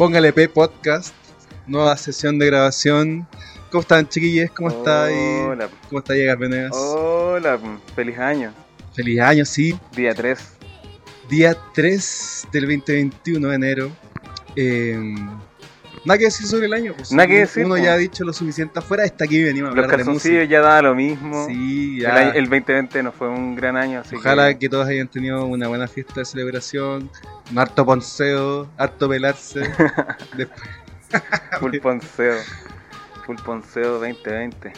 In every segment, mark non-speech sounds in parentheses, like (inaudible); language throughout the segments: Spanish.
Póngale P Podcast, nueva sesión de grabación. ¿Cómo están, chiquillos? ¿Cómo está ahí? Hola. ¿Cómo está Llegar Venegas? Hola, feliz año. Feliz año, sí. Día 3. Día 3 del 2021 de enero. Eh, nada que decir sobre el año. Pues. Nada que decir, Uno pues. ya ha dicho lo suficiente afuera. Está aquí venimos a Los hablar calzoncillos ya daba lo mismo. Sí, El, ya. año- el 2020 no fue un gran año, así Ojalá que... que todos hayan tenido una buena fiesta de celebración, un harto ponceo, harto pelarse. (laughs) Después- Full (laughs) Ponceo. Full Ponceo 2020.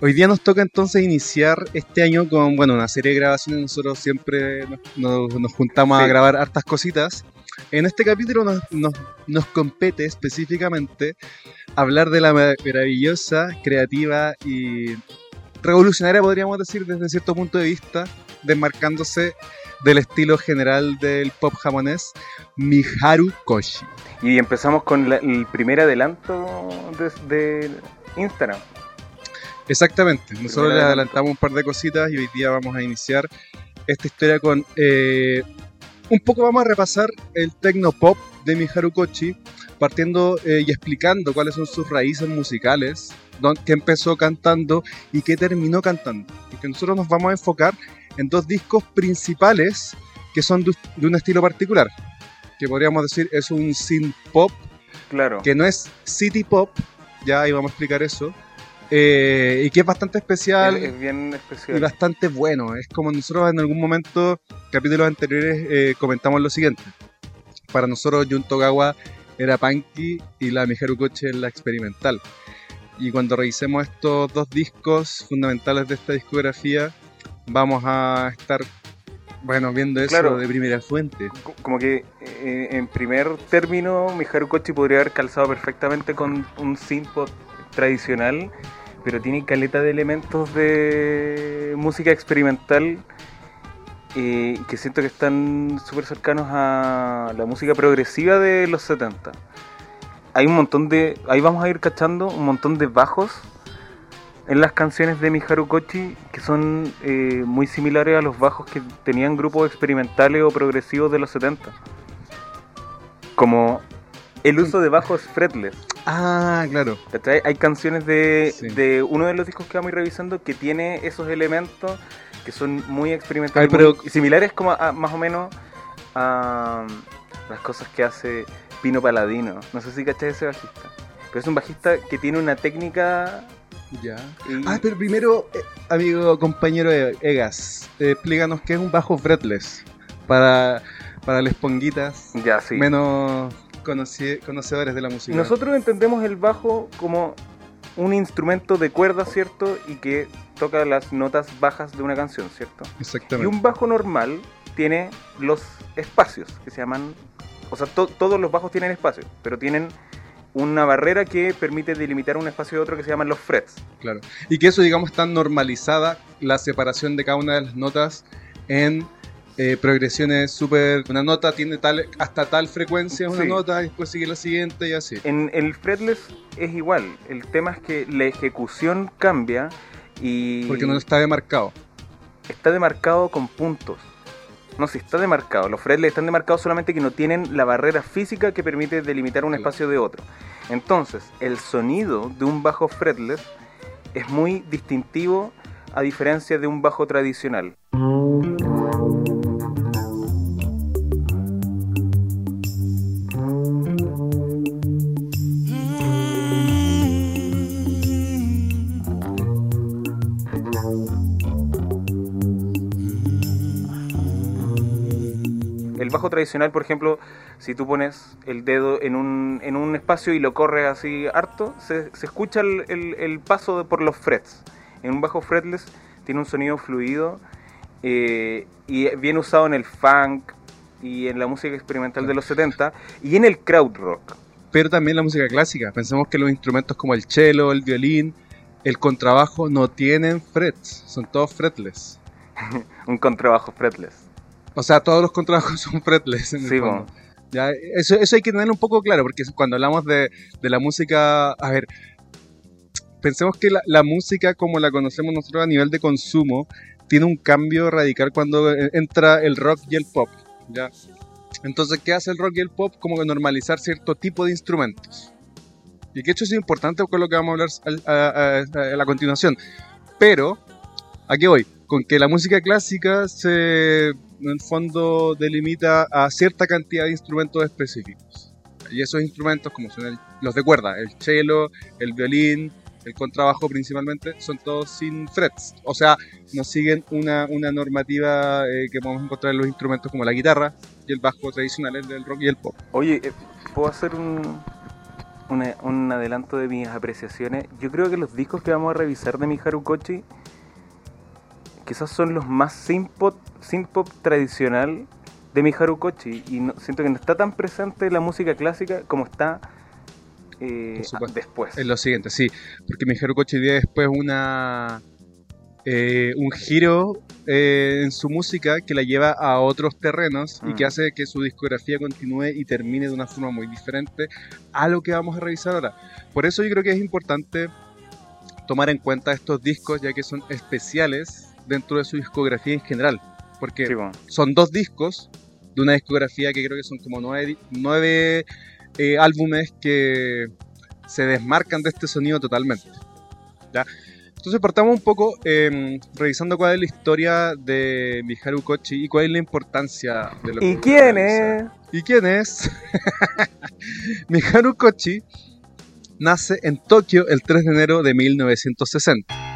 Hoy día nos toca entonces iniciar este año con bueno una serie de grabaciones. Nosotros siempre nos, juntamos a grabar hartas cositas. En este capítulo nos, nos- nos compete específicamente hablar de la ma- maravillosa, creativa y revolucionaria, podríamos decir, desde cierto punto de vista, desmarcándose del estilo general del pop japonés, Miharu Koshi. Y empezamos con la- el primer adelanto de, de Instagram. Exactamente, nosotros adelanto. adelantamos un par de cositas y hoy día vamos a iniciar esta historia con... eh, un poco vamos a repasar el techno pop de Miharu Kochi, partiendo eh, y explicando cuáles son sus raíces musicales, qué empezó cantando y qué terminó cantando. Porque nosotros nos vamos a enfocar en dos discos principales que son de, de un estilo particular, que podríamos decir es un synth pop Claro. que no es city pop, ya ahí vamos a explicar eso, eh, y que es bastante especial Es, es bien y especial. bastante bueno. Es como nosotros en algún momento, capítulos anteriores, eh, comentamos lo siguiente. Para nosotros Jun Togawa era punky y la Miharu Kochi es la experimental. Y cuando revisemos estos dos discos fundamentales de esta discografía, vamos a estar, bueno, viendo eso Claro. de primera fuente. Co- Como que eh, en primer término, Miharu Kochi podría haber calzado perfectamente con un synth tradicional, pero tiene caleta de elementos de música experimental eh, que siento que están súper cercanos a la música progresiva de los 70. Hay un montón de. Ahí vamos a ir cachando un montón de bajos en las canciones de Miharu Kochi que son eh, muy similares a los bajos que tenían grupos experimentales o progresivos de los 70. Como el uso de bajos fretless. Ah, claro. ¿cachai? Hay canciones de, Sí. de uno de los discos que vamos a ir revisando que tiene esos elementos que son muy experimentales, Ay, pero- muy- similares como a, más o menos a las cosas que hace Pino Paladino. No sé si cachai ese bajista. Pero es un bajista que tiene una técnica... Ya. y- Ah, pero primero, eh, amigo, compañero E- Egas, eh, explícanos qué es un bajo fretless para, para las ponguitas ya, sí. menos conocedores de la música. Nosotros entendemos el bajo como un instrumento de cuerda, ¿cierto? Y que toca las notas bajas de una canción, ¿cierto? Y Exactamente. un bajo normal tiene los espacios que se llaman. O sea, to- todos los bajos tienen espacios, pero tienen una barrera que permite delimitar un espacio de otro que se llaman los frets. Claro. Y que eso, digamos, está normalizada la separación de cada una de las notas en eh, progresiones súper. Una nota tiene tal hasta tal frecuencia, una Sí. nota, y después sigue la siguiente y así. En el fretless es igual. El tema es que la ejecución cambia y. Porque no está demarcado. está demarcado con puntos. No, si está demarcado. Los fretless están demarcados solamente que no tienen la barrera física que permite delimitar un espacio de otro. Entonces, el sonido de un bajo fretless es muy distintivo a diferencia de un bajo tradicional. El bajo tradicional, por ejemplo, si tú pones el dedo en un, en un espacio y lo corres así harto, se, se escucha el, el- el paso de- por los frets. En un bajo fretless tiene un sonido fluido eh, y bien usado en el funk y en la música experimental de los 70 y en el crowd rock. Pero también la música clásica. Pensemos que los instrumentos como el cello, el violín, el contrabajo no tienen frets, son todos fretless. (laughs) Un contrabajo fretless. O sea, todos los contrabajos (laughs) son fretless. En el Sí, fondo. po. Ya, eso, eso hay que tenerlo un poco claro, porque cuando hablamos de, de la música, a ver, pensemos que la, la música como la conocemos nosotros a nivel de consumo tiene un cambio radical cuando eh, entra el rock y el pop. ¿ya? Entonces, ¿qué hace el rock y el pop? Como que normalizar cierto tipo de instrumentos. Y que hecho es importante con lo que vamos a hablar a, a- a- a la continuación. Pero, ¿a qué voy? Con que la música clásica se, en el fondo, delimita a cierta cantidad de instrumentos específicos. Y esos instrumentos, como son los de cuerda, el cello, el violín, el contrabajo principalmente, son todos sin frets. O sea, no siguen una, una normativa eh, que podemos encontrar en los instrumentos como la guitarra y el bajo tradicionales del rock y el pop. Oye, eh, ¿puedo hacer un, un adelanto de mis apreciaciones? Yo creo que los discos que vamos a revisar de Miharu Kochi quizás son los más synth-pop tradicional de Miharu Kochi y no- siento que no está tan presente la música clásica como está eh, después. Es lo siguiente, sí, porque Mijaru Kochi dio después una eh, un giro eh, en su música que la lleva a otros terrenos y que hace que su discografía continúe y termine de una forma muy diferente a lo que vamos a revisar ahora. Por eso yo creo que es importante tomar en cuenta estos discos ya que son especiales dentro de su discografía en general, porque Sí, bueno. son dos discos de una discografía que creo que son como nueve, eh, álbumes que se desmarcan de este sonido totalmente. ¿ya? Entonces partamos un poco eh, revisando cuál es la historia de Miharu Kochi y cuál es la importancia de lo que ¿Y a quién es? ¿Y quién es? (laughs) Miharu Kochi nace en Tokio el 3 de enero de 1960.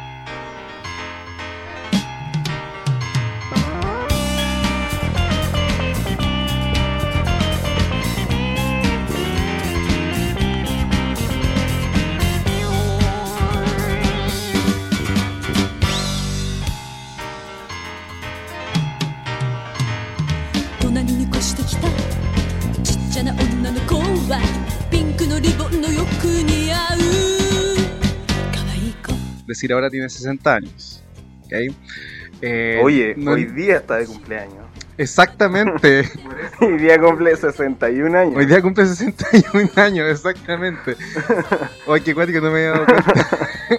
Decir ahora tiene 60 años. ¿ok? Eh, Oye, no- hoy día está de cumpleaños. Exactamente. (laughs) Hoy día cumple 61 años. Hoy día cumple 61 años, exactamente. (laughs) Oye, qué cuático, no me había dado cuenta.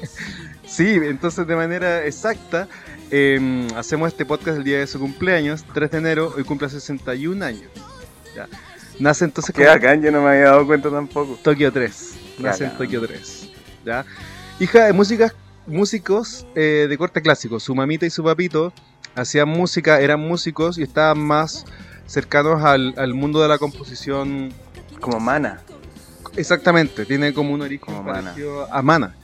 (laughs) sí, entonces de manera exacta, eh, hacemos este podcast el día de su cumpleaños, 3 de enero, hoy cumple 61 años. Ya. Nace entonces Qué bacán, yo no me había dado cuenta tampoco. Tokio 3. Qué Nace en. Tokio 3. ¿ya? Hija de músicas, músicos eh, de corte clásico. Su mamita y su papito hacían música, eran músicos y estaban más cercanos al, al mundo de la composición. Como mana. Exactamente, tiene como un origen Como Mana. parecido a Mana.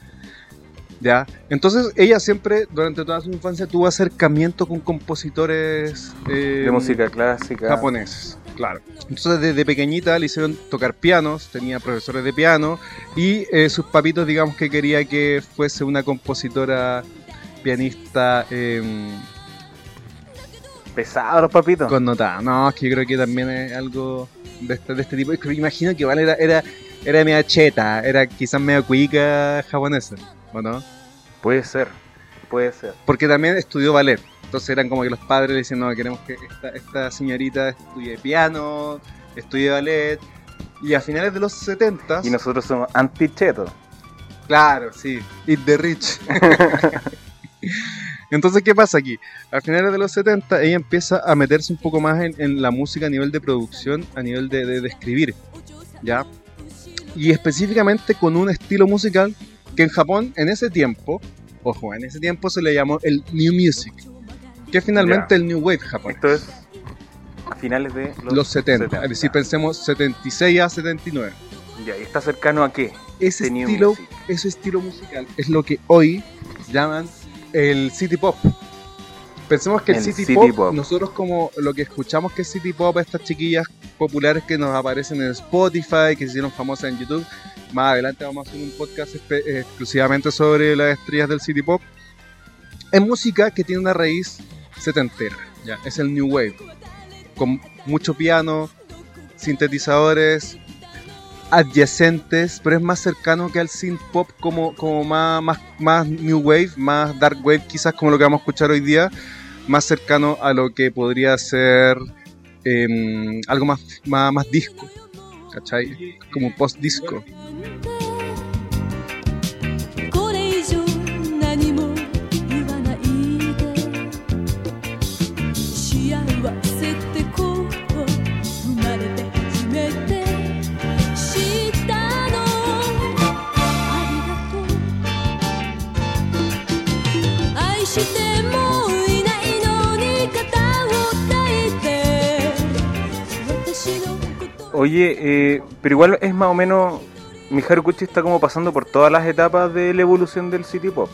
¿Ya? Entonces ella siempre, durante toda su infancia, tuvo acercamiento con compositores eh, De música clásica. japoneses, claro. Entonces desde pequeñita le hicieron tocar pianos, tenía profesores de piano y eh, sus papitos digamos que quería que fuese una compositora pianista eh, Pesado los papitos. connotada. No, es que yo creo que también es algo de este, de este tipo. Es que me imagino que igual era, era, era media cheta, era quizás media cuica japonesa, ¿o no? Puede ser. Puede ser. Porque también estudió ballet. Entonces eran como que los padres le decían, no, queremos que esta, esta señorita estudie piano, estudie ballet. Y a finales de los 70 Y nosotros somos anti-cheto. Claro, sí. Eat the rich. (laughs) Entonces, ¿qué pasa aquí? A finales de los 70 ella empieza a meterse un poco más en, en la música a nivel de producción, a nivel de, de- de escribir, ¿ya? Y específicamente con un estilo musical que en Japón en ese tiempo, ojo, en ese tiempo se le llamó el New Music, que finalmente el New Wave japonés. Esto es a finales de los, Los 70, es decir, pensemos 76 a 79. Ya, ¿y está cercano a qué? Ese The New estilo, ese estilo musical es lo que hoy llaman el city pop. Pensemos que el, El city, city pop, pop. nosotros como lo que escuchamos que es city pop, estas chiquillas populares que nos aparecen en Spotify, que se hicieron famosas en YouTube. Más adelante vamos a hacer un podcast eh, exclusivamente sobre las estrellas del city pop. Es música que tiene una raíz setentera, ya, es el new wave, con mucho piano, sintetizadores, adyacentes, pero es más cercano que al synth pop como, como más, más, más new wave, más dark wave quizás como lo que vamos a escuchar hoy día, más cercano a lo que podría ser em, algo más, más, más disco, ¿cachai? Como post Oye, eh, pero igual es más o menos. Mi Harukuchi está como pasando por todas las etapas de la evolución del city pop.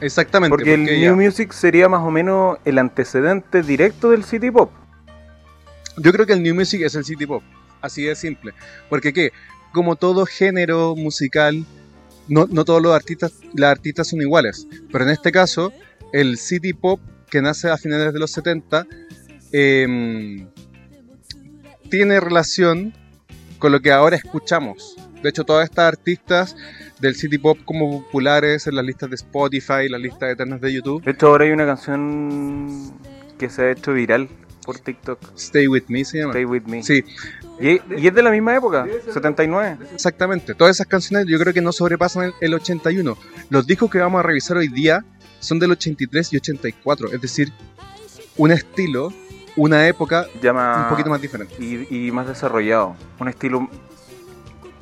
Exactamente. Porque el ya- New Music sería más o menos el antecedente directo del city pop. Yo creo que el New Music es el City Pop. Así de simple. Porque que, como todo género musical, no, no todos los artistas, las artistas son iguales. Pero en este caso, el City Pop, que nace a finales de los 70, em, tiene relación con lo que ahora escuchamos. De hecho, todas estas artistas del City Pop como populares en las listas de Spotify, las listas eternas de YouTube, De hecho, ahora hay una canción que se ha hecho viral por TikTok. Stay With Me se llama. Stay With Me. Sí, Y, y es de la misma época, 79. Exactamente, todas esas canciones yo creo que no sobrepasan el, el 81. Los discos que vamos a revisar hoy día son del 83 y 84, es decir, un estilo, una época Llama un poquito más diferente, y, y más desarrollado. Un estilo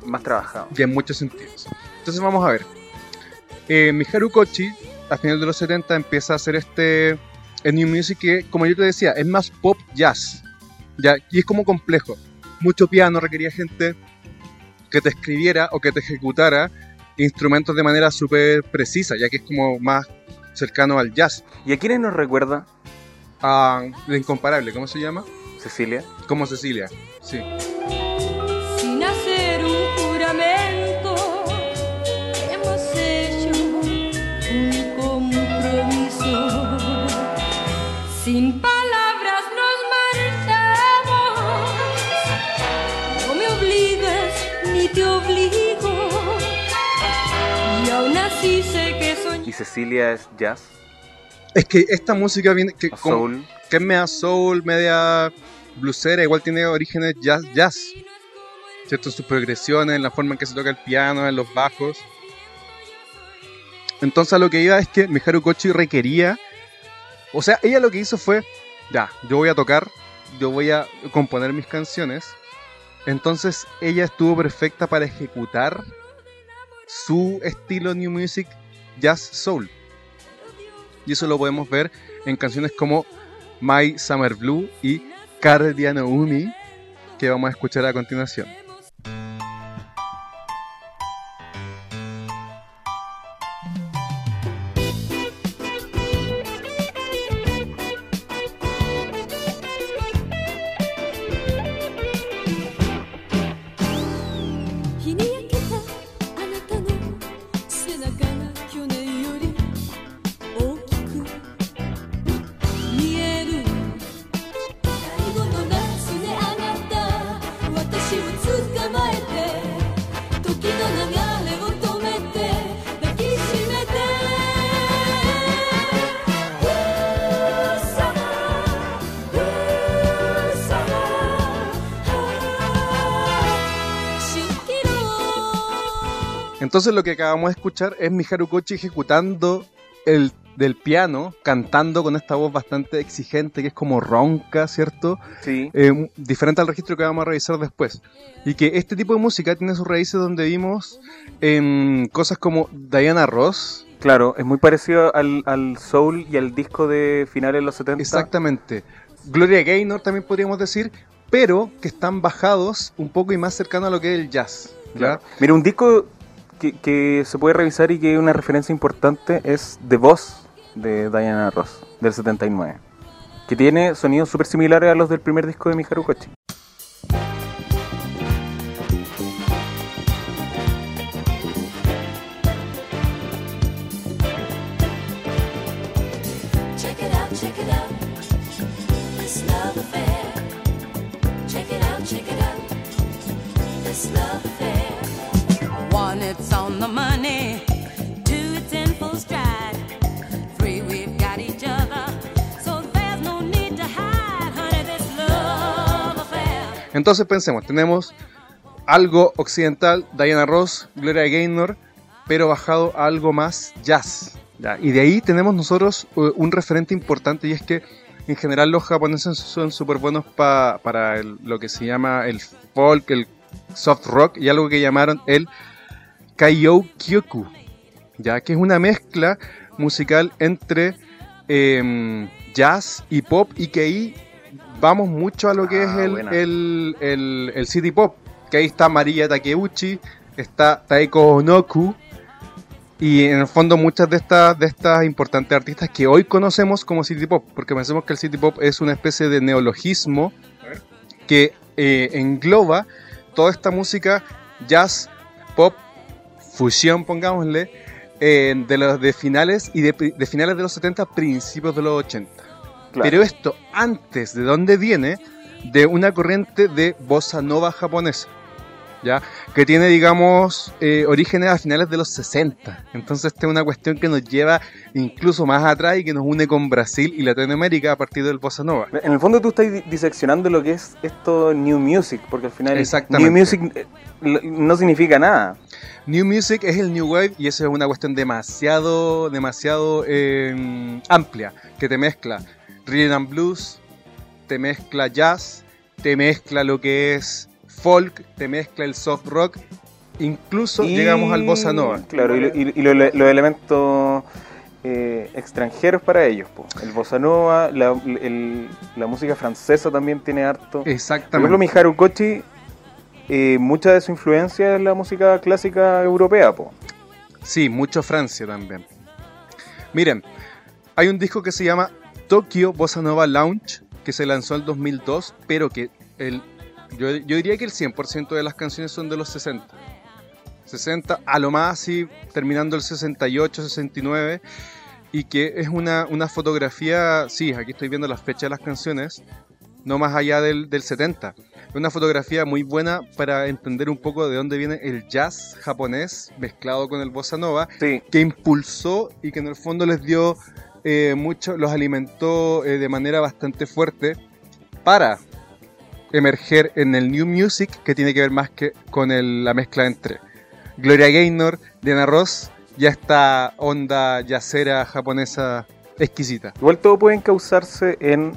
más trabajado. y en muchos sentidos. Entonces vamos a ver. Eh, Miharu Kochi, a final de los 70, empieza a hacer este el New Music que, como yo te decía, es más pop jazz. ¿ya? Y es como complejo. Mucho piano requería gente que te escribiera o que te ejecutara instrumentos de manera súper precisa, ya que es como más cercano al jazz. ¿Y a quiénes nos recuerda a la incomparable, ¿cómo se llama? Cecilia? Como Cecilia. Sí. sin hacer un juramento hemos hecho un compromiso sin palabras nos marchamos no me obligas ni te obligo y aún así sé que soy ¿Y Cecilia es jazz? Es que esta música viene que, ¿O como- soul? que es media soul, media bluesera, igual tiene orígenes jazz, jazz. ¿Cierto? En sus progresiones, en la forma en que se toca el piano, en los bajos. Entonces a lo que iba es que Miharu Kochi requería, o sea, ella lo que hizo fue, ya, yo voy a tocar, yo voy a componer mis canciones. Entonces ella estuvo perfecta para ejecutar su estilo New Music Jazz Soul. Y eso lo podemos ver en canciones como My Summer Blue y Cardiano Umi, que vamos a escuchar a continuación.「Entonces lo que acabamos de escuchar es Miharu Kochi ejecutando el del piano, cantando con esta voz bastante exigente, que es como ronca, ¿cierto? Sí. Eh, diferente al registro que vamos a revisar después. Y que este tipo de música tiene sus raíces donde vimos en cosas como Diana Ross, Claro, es muy parecido al, al soul y al disco de finales de los 70. Exactamente. Gloria Gaynor también podríamos decir, pero que están bajados un poco y más cercano a lo que es el jazz. Claro. Mira, un disco que, se puede revisar y que es una referencia importante es The Boss de Diana Ross, del 79. Que tiene sonidos súper similares a los del primer disco de Miharu Kochi. Entonces pensemos, tenemos algo occidental, Diana Ross, Gloria Gaynor, pero bajado a algo más jazz. Y de ahí tenemos nosotros eh, un referente importante y es que en general los japoneses son súper buenos pa- para el- lo que se llama el folk, el soft rock y algo que llamaron el Kaiyou Kyoku, ya que es una mezcla musical entre em, jazz y pop y que ahí vamos mucho a lo que Ah, es el, buena. el, el, el city pop. Que ahí está María Takeuchi, está Taeko Onoku. Y en el fondo muchas de estas, de estas importantes artistas que hoy conocemos como city pop. Porque pensemos que el city pop es una especie de neologismo que eh, engloba toda esta música jazz, pop, fusión, pongámosle, eh, de los de finales y de, de finales de los 70, principios de los 80. Claro. Pero esto antes de dónde viene de una corriente de bossa nova japonesa, ¿ya? Que tiene, digamos, eh, orígenes a finales de los 60. Entonces esta es una cuestión que nos lleva incluso más atrás y que nos une con Brasil y Latinoamérica a partir del bossa nova. En el fondo tú estás di- diseccionando lo que es esto New Music, porque al final. New Music eh, no significa nada. New Music es el New Wave y eso es una cuestión demasiado, demasiado eh, amplia, que te mezcla rhythm and blues, te mezcla jazz, te mezcla lo que es folk, te mezcla el soft rock, incluso Y- llegamos al bossa nova. Claro, y, y- y lo- los elementos eh, extranjeros para ellos. po. El bossa nova, la, el- la música francesa también tiene harto. Por ejemplo, Exactamente. Miharu Kochi, eh, mucha de su influencia es la música clásica europea. Po. Sí, mucho Francia también. Miren, hay un disco que se llama Tokyo Bossa Nova Lounge, que se lanzó en el 2002, pero que el, yo, yo diría que el 100% de las canciones son de los 60. 60, a lo más así, terminando el 68, 69, y que es una, una fotografía, sí, aquí estoy viendo las fechas de las canciones, no más allá del, del 70. Es una fotografía muy buena para entender un poco de dónde viene el jazz japonés mezclado con el bossa nova, Sí, que impulsó y que en el fondo les dio eh, mucho, los alimentó eh, de manera bastante fuerte para emerger en el New Music, que tiene que ver más que con el- la mezcla entre Gloria Gaynor, Diana Ross y esta onda yacera japonesa exquisita. igual todo puede encauzarse en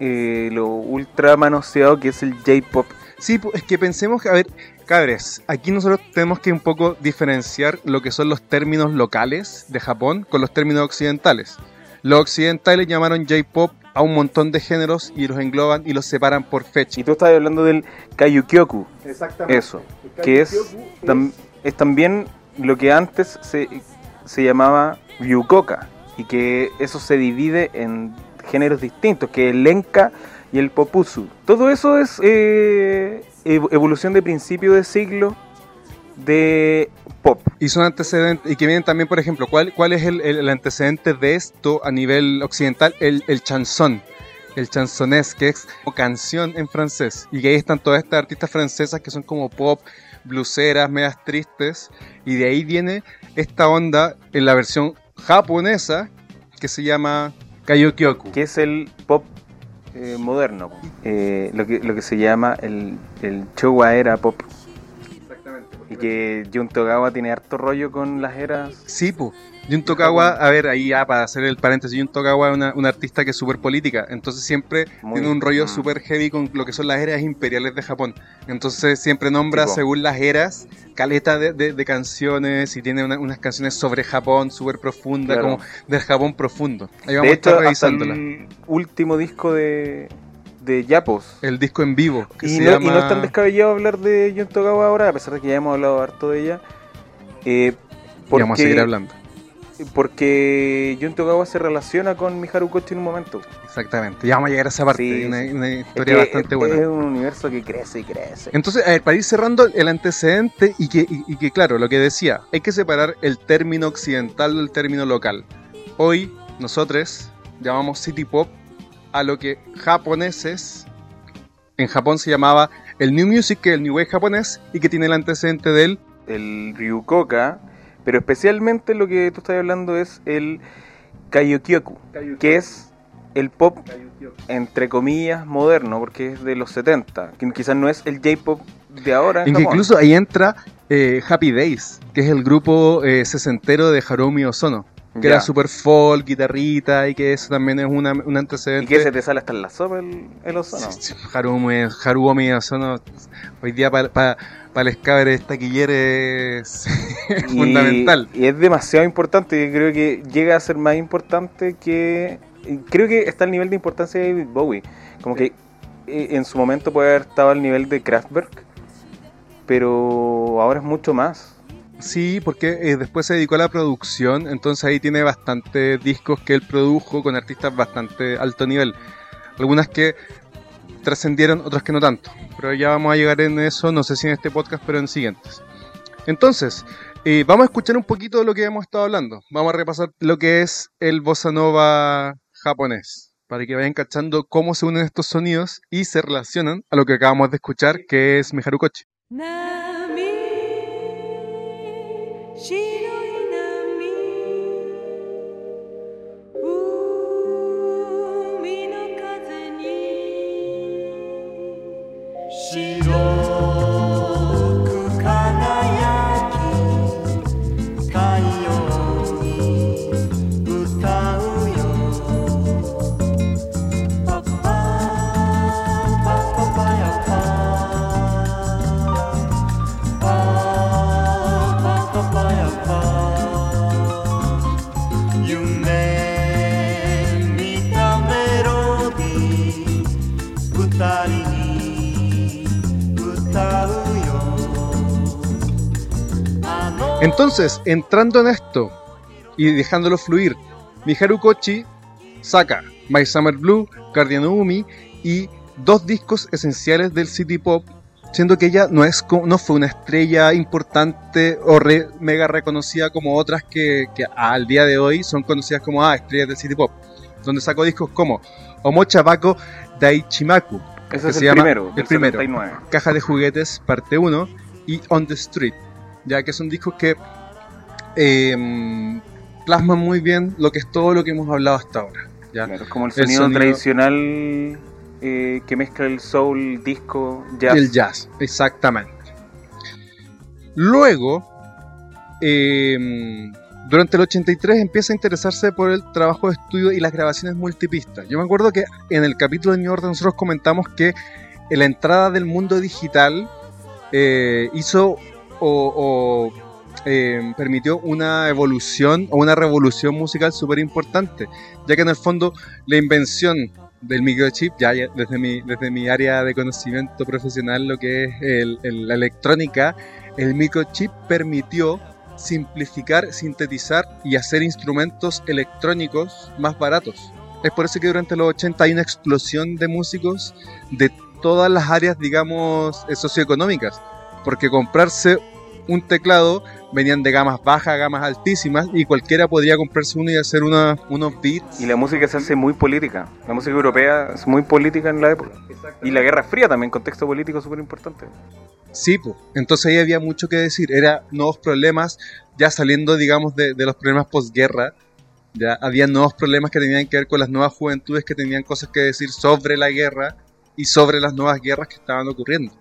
eh, lo ultra manoseado que es el J-pop. Sí, es que pensemos que, a ver, cabres, aquí nosotros tenemos que un poco diferenciar lo que son los términos locales de Japón con los términos occidentales. Los occidentales llamaron J-pop a un montón de géneros y los engloban y los separan por fecha. Y tú estabas hablando del Kayukyoku, Exactamente. eso, que es, tam- es también lo que antes se, se llamaba Ryukoka, y que eso se divide en géneros distintos, que el Enka y el Popusu. Todo eso es eh, evolución de principio de siglo de pop. Y son antecedentes, y que vienen también, por ejemplo, ¿cuál, cuál es el, el- el antecedente de esto a nivel occidental? El, el chanson, el chansonés, que es como canción en francés. Y que ahí están todas estas artistas francesas que son como pop, bluseras, medias tristes. Y de ahí viene esta onda en la versión japonesa que se llama Kayokyoku. que es el pop eh, moderno, eh, lo, que, lo que se llama el, el Showa era pop. Y que Jun Togawa tiene harto rollo con las eras. Sí, pues. Jun Tokawa, a ver, ahí ya para hacer el paréntesis, Jun Tokawa es una, una artista que es súper política, entonces siempre Muy- tiene un rollo mm. súper heavy con lo que son las eras imperiales de Japón. Entonces siempre nombra, Tipo. según las eras, caleta de, de- de canciones y tiene una- unas canciones sobre Japón súper profundas, Claro. como del Japón profundo. Ahí vamos De a estar hasta revisándola. el último disco de, de Yapos. El disco en vivo, que Y se no, llama... y no es tan descabellado hablar de Jun Togawa ahora, a pesar de que ya hemos hablado harto de ella. Eh, Y vamos a seguir hablando. Porque Jun Togawa se relaciona con Miharu Kochi en un momento. Exactamente. Ya vamos a llegar a esa parte, Sí, una, Es historia que bastante buena. Es un universo que crece y crece. Entonces, a ver, para ir cerrando el antecedente y que, y, y que, claro, lo que decía, hay que separar el término occidental del término local. Hoy, nosotros llamamos city pop a lo que japoneses, en Japón se llamaba el New Music, que es el New Wave japonés, y que tiene el antecedente del el Ryukoka, pero especialmente lo que tú estás hablando es el Kayokyoku, que es el pop entre comillas moderno, porque es de los 70, que quizás no es el J-pop de ahora. En incluso ahí entra eh, Happy Days, que es el grupo eh, sesentero de Harumi Ozono, que Ya. era super folk, guitarrita, y que eso también es una, un antecedente. y que se te sale hasta en la sopa el, el ozono. Sí, sí, Harumi Ozono, hoy día para pa, pa les cabres taquilleres es (laughs) Y- fundamental. Y es demasiado importante, yo creo que llega a ser más importante que creo que está al nivel de importancia de David Bowie. Como que eh, en su momento puede haber estado al nivel de Kraftwerk, pero ahora es mucho más. Sí, porque eh, después se dedicó a la producción, entonces ahí tiene bastantes discos que él produjo con artistas bastante alto nivel. Algunas que trascendieron, otras que no tanto. Pero ya vamos a llegar en eso, no sé si en este podcast, pero en siguientes. Entonces, eh, vamos a escuchar un poquito de lo que hemos estado hablando. Vamos a repasar lo que es el bossa nova japonés, para que vayan cachando cómo se unen estos sonidos y se relacionan a lo que acabamos de escuchar, que es Miharu Kochi. 波白 Entonces, entrando en esto y dejándolo fluir, Miharu Kochi saca My Summer Blue, Guardian Umi y dos discos esenciales del City Pop, siendo que ella no, es, no fue una estrella importante o re- mega reconocida como otras que, que al día de hoy son conocidas como ah, estrellas del City Pop, donde sacó discos como Omocha Bako Daichimaku, Ese que es se el llama primero, el primero. 79. Caja de Juguetes, parte 1, y On the Street, ya que son discos que eh, plasman muy bien lo que es todo lo que hemos hablado hasta ahora. ¿ya? Claro, es como el El sonido, tradicional eh, que mezcla el soul, disco, jazz. El jazz, exactamente. Luego, eh, durante el 83 empieza a interesarse por el trabajo de estudio y las grabaciones multipistas. Yo me acuerdo que en el capítulo de New Order nosotros comentamos que en la entrada del mundo digital eh, hizo o, eh, permitió una evolución o una revolución musical súper importante, ya que en el fondo la invención del microchip, ya, desde, mi, desde mi área de conocimiento profesional, lo que es la electrónica, el microchip permitió simplificar, sintetizar y hacer instrumentos electrónicos más baratos. Es por eso que durante los 80 hay una explosión de músicos de todas las áreas, digamos, eh, socioeconómicas. Porque comprarse un teclado venían de gamas bajas, gamas altísimas, y cualquiera podría comprarse uno y hacer una- unos beats. Y la música se hace muy política. La música europea es muy política en la época. Y la Guerra Fría también, contexto político súper importante. Sí, pues. Entonces ahí había mucho que decir. Era nuevos problemas, ya saliendo, digamos, de, de los problemas posguerra. Ya había nuevos problemas que tenían que ver con las nuevas juventudes que tenían cosas que decir sobre la guerra y sobre las nuevas guerras que estaban ocurriendo.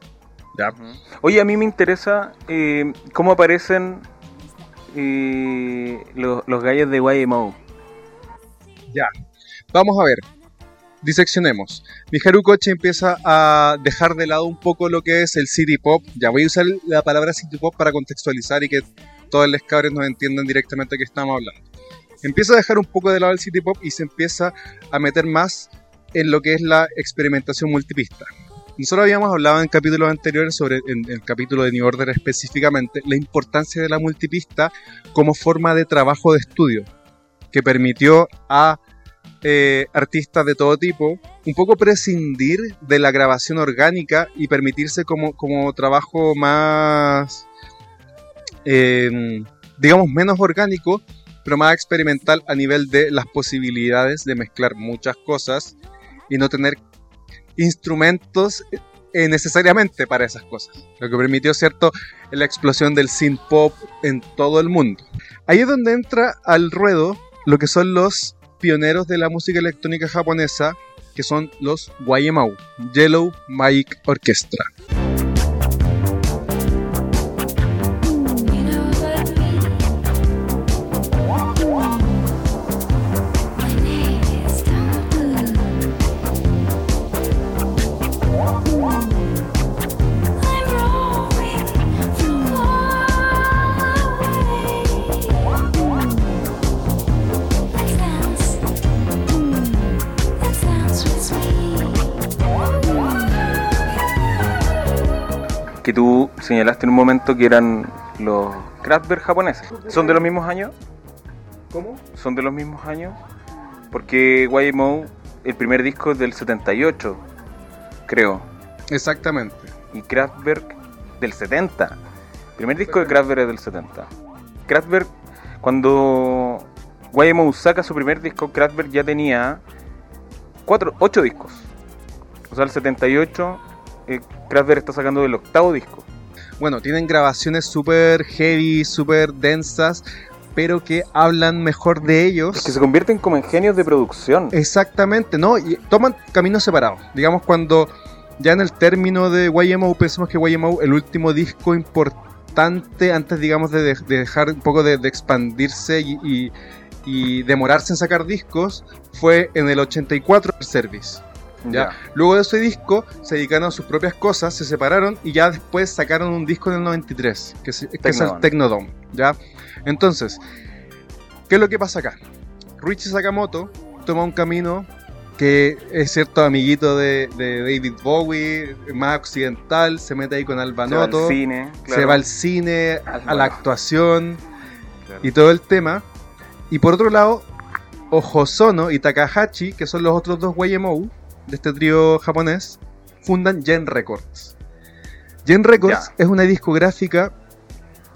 Ya. Oye, a mí me interesa eh, cómo aparecen eh, los, los gallos de YMO. Vamos a ver. Diseccionemos. Miharu Kochi empieza a dejar de lado un poco lo que es el city pop. Ya voy a usar la palabra city pop para contextualizar y que todos los cabros nos entiendan directamente de qué estamos hablando. Empieza a dejar un poco de lado el city pop y se empieza a meter más en lo que es la experimentación multipista. Nosotros habíamos hablado en capítulos anteriores sobre, en el capítulo de New Order específicamente, la importancia de la multipista como forma de trabajo de estudio, que permitió a eh, artistas de todo tipo, un poco prescindir de la grabación orgánica y permitirse como, como trabajo más, eh, digamos, menos orgánico, pero más experimental a nivel de las posibilidades de mezclar muchas cosas y no tener instrumentos eh, necesariamente para esas cosas. Lo que permitió, ¿cierto?, la explosión del synth pop en todo el mundo. Ahí es donde entra al ruedo lo que son los pioneros de la música electrónica japonesa, que son los YMO, Yellow Magic Orchestra. Que tú señalaste en un momento que eran los Kraftwerk japoneses. ¿Son de los mismos años? ¿Cómo? ¿Son de los mismos años? Porque YMO, el primer disco es del 78, creo. Exactamente. Y Kraftwerk del 70. El primer disco de Kraftwerk es del 70. Kraftwerk, cuando YMO saca su primer disco, Kraftwerk ya tenía cuatro, ocho discos. O sea, el 78, eh, Kraftwerk está sacando el octavo disco. Bueno, tienen grabaciones súper heavy, súper densas, pero que hablan mejor de ellos. Es que se convierten como en genios de producción. Exactamente, ¿no? Y toman caminos separados. Digamos, cuando ya en el término de YMO, pensemos que YMO, el último disco importante antes, digamos, de, de dejar un poco de, de expandirse y, y- y demorarse en sacar discos, fue en el 84 el Service. ¿Ya? Luego de ese disco se dedicaron a sus propias cosas, se separaron y ya después sacaron un disco en el 93, que, es- que es el Technodome. Technodome, ¿ya? Entonces, ¿qué es lo que pasa acá? Richie Sakamoto toma un camino que es cierto amiguito de, de David Bowie, más occidental, se mete ahí con Alba Se va al cine. se va al cine, a, a la actuación Claro. y todo el tema. Y por otro lado, Ohosono y Takahashi, que son los otros dos YMO de este trío japonés, fundan Gen Records. Gen Records Ya. es una discográfica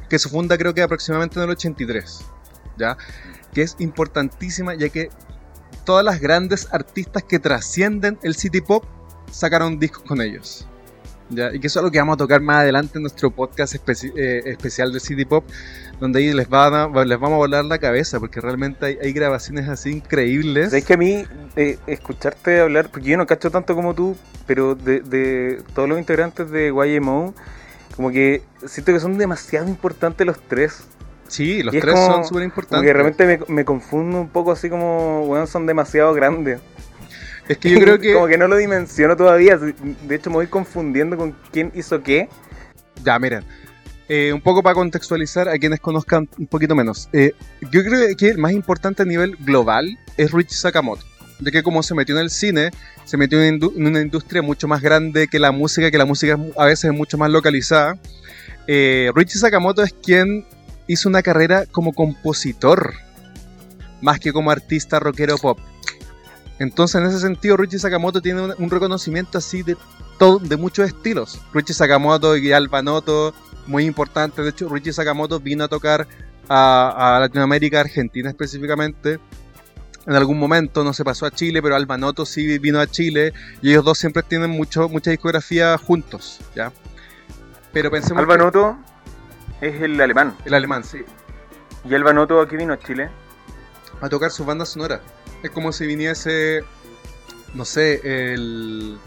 que se funda creo que aproximadamente en el 83, ¿ya? Que es importantísima ya que todas las grandes artistas que trascienden el city pop sacaron discos con ellos. ¿Ya? Y que eso es algo que vamos a tocar más adelante en nuestro podcast especi- eh, especial de City Pop, donde ahí les, van a- les vamos a volar la cabeza, porque realmente hay, hay grabaciones así increíbles. ¿Sabes que a mí eh, escucharte hablar, porque yo no cacho tanto como tú, pero de, de todos los integrantes de YMO, como que siento que son demasiado importantes los tres. Sí, los es tres como- son súper importantes. que realmente me, me confundo un poco así como, weón, son demasiado grandes. Es que yo creo que... (laughs) como que no lo dimensiono todavía. De hecho, me voy confundiendo con quién hizo qué. Ya, miren. eh, un poco para contextualizar a quienes conozcan un poquito menos. Eh, yo creo que el más importante a nivel global es Richie Sakamoto. Ya que como se metió en el cine, se metió en, una industria mucho más grande que la música, que la música a veces es mucho más localizada. Eh, Richie Sakamoto es quien hizo una carrera como compositor, más que como artista rockero pop. Entonces, en ese sentido, Richie Sakamoto tiene un, un reconocimiento así de todo, de muchos estilos. Richie Sakamoto y Alba Noto, muy importante. De hecho, Richie Sakamoto vino a tocar a, a Latinoamérica, Argentina específicamente. En algún momento no se pasó a Chile, pero Alba Noto sí vino a Chile y ellos dos siempre tienen mucho, mucha discografía juntos, ¿ya? Pero pensemos Alba que- Noto es el alemán. el alemán, sí, ¿Y Alba Noto aquí vino a Chile? a tocar sus bandas sonoras. Es como si viniese, no sé, el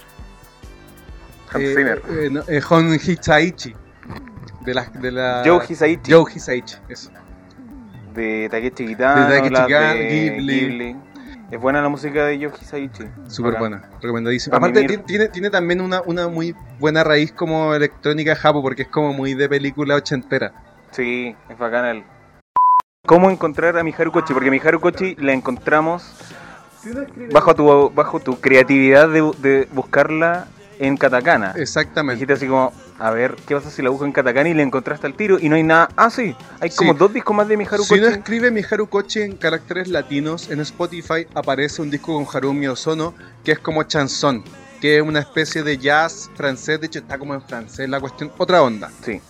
Hans eh, Zimmer. eh, no, eh, Hon Hitaichi de la, de la Joe Hisaichi. Joe Hisaichi, eso. De Takeshi Kitano, De Takeshi Kitano, Ghibli. Ghibli. Es buena la música de Joe Hisaichi. Súper buena, recomendadísima. Pa' Aparte, tiene, tiene, también una, una muy buena raíz como electrónica japo, porque es como muy de película ochentera. Sí, es bacán el. ¿Cómo encontrar a Miharu Kochi? Porque Miharu Kochi la encontramos bajo tu, bajo tu creatividad de, de buscarla en katakana. Exactamente. Dijiste así como, a ver, ¿qué pasa si la busco en katakana y le encontraste al tiro y no hay nada? Ah, sí, hay Sí. como dos discos más de Miharu Si Kochi. uno escribe Miharu Kochi en caracteres latinos, en Spotify aparece un disco con Harumi Ozono que es como chanson, que es una especie de jazz francés, de hecho está como en francés la cuestión, otra onda. Sí.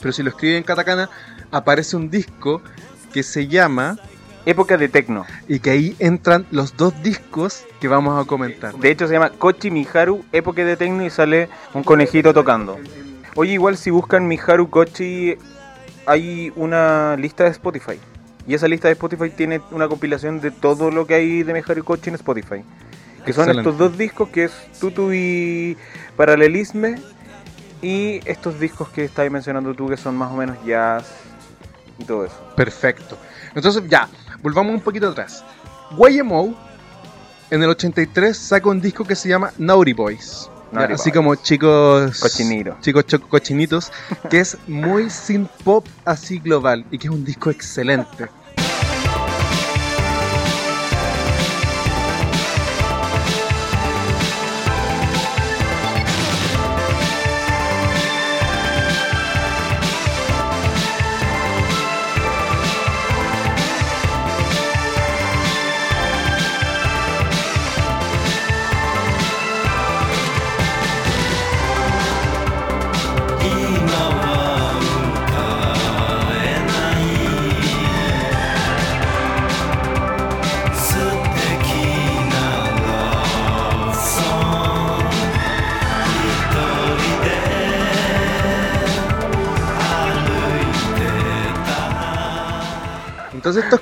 Pero si lo escribe en katakana, aparece un disco que se llama, Época de Tecno. y que ahí entran los dos discos que vamos a comentar. De hecho se llama Kochi Miharu, Época de Tecno y sale un conejito tocando. Oye, igual si buscan Miharu Kochi hay una lista de Spotify. Y esa lista de Spotify tiene una compilación de todo lo que hay de Miharu Kochi en Spotify. Que son Excelente. estos dos discos que es Tutu y Paralelisme. Y estos discos que estabas mencionando tú que son más o menos jazz y todo eso. Perfecto. Entonces, ya, volvamos un poquito atrás. YMO en el 83 saca un disco que se llama Naughty Boys. Naughty así Boys. como chicos Cochinito. chicos cho- cochinitos, que es muy synth pop así global y que es un disco excelente.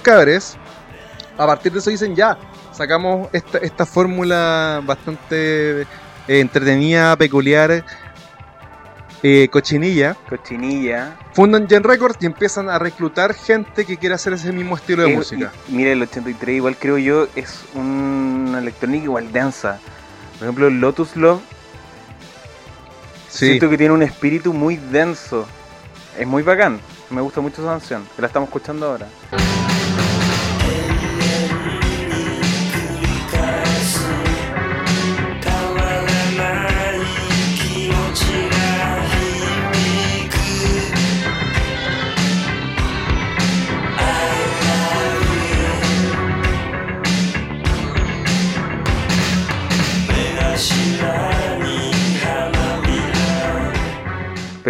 Cabres, a partir de eso dicen ya, sacamos esta, esta fórmula bastante eh, entretenida, peculiar, eh, cochinilla, Cochinilla. fundan Gen Records y empiezan a reclutar gente que quiera hacer ese mismo estilo de música. y- mira, el 83 igual creo yo es una electrónica igual densa. Por ejemplo, Lotus Love Sí, siento que tiene un espíritu muy denso. Es muy bacán. Me gusta mucho esa canción. que La estamos escuchando ahora.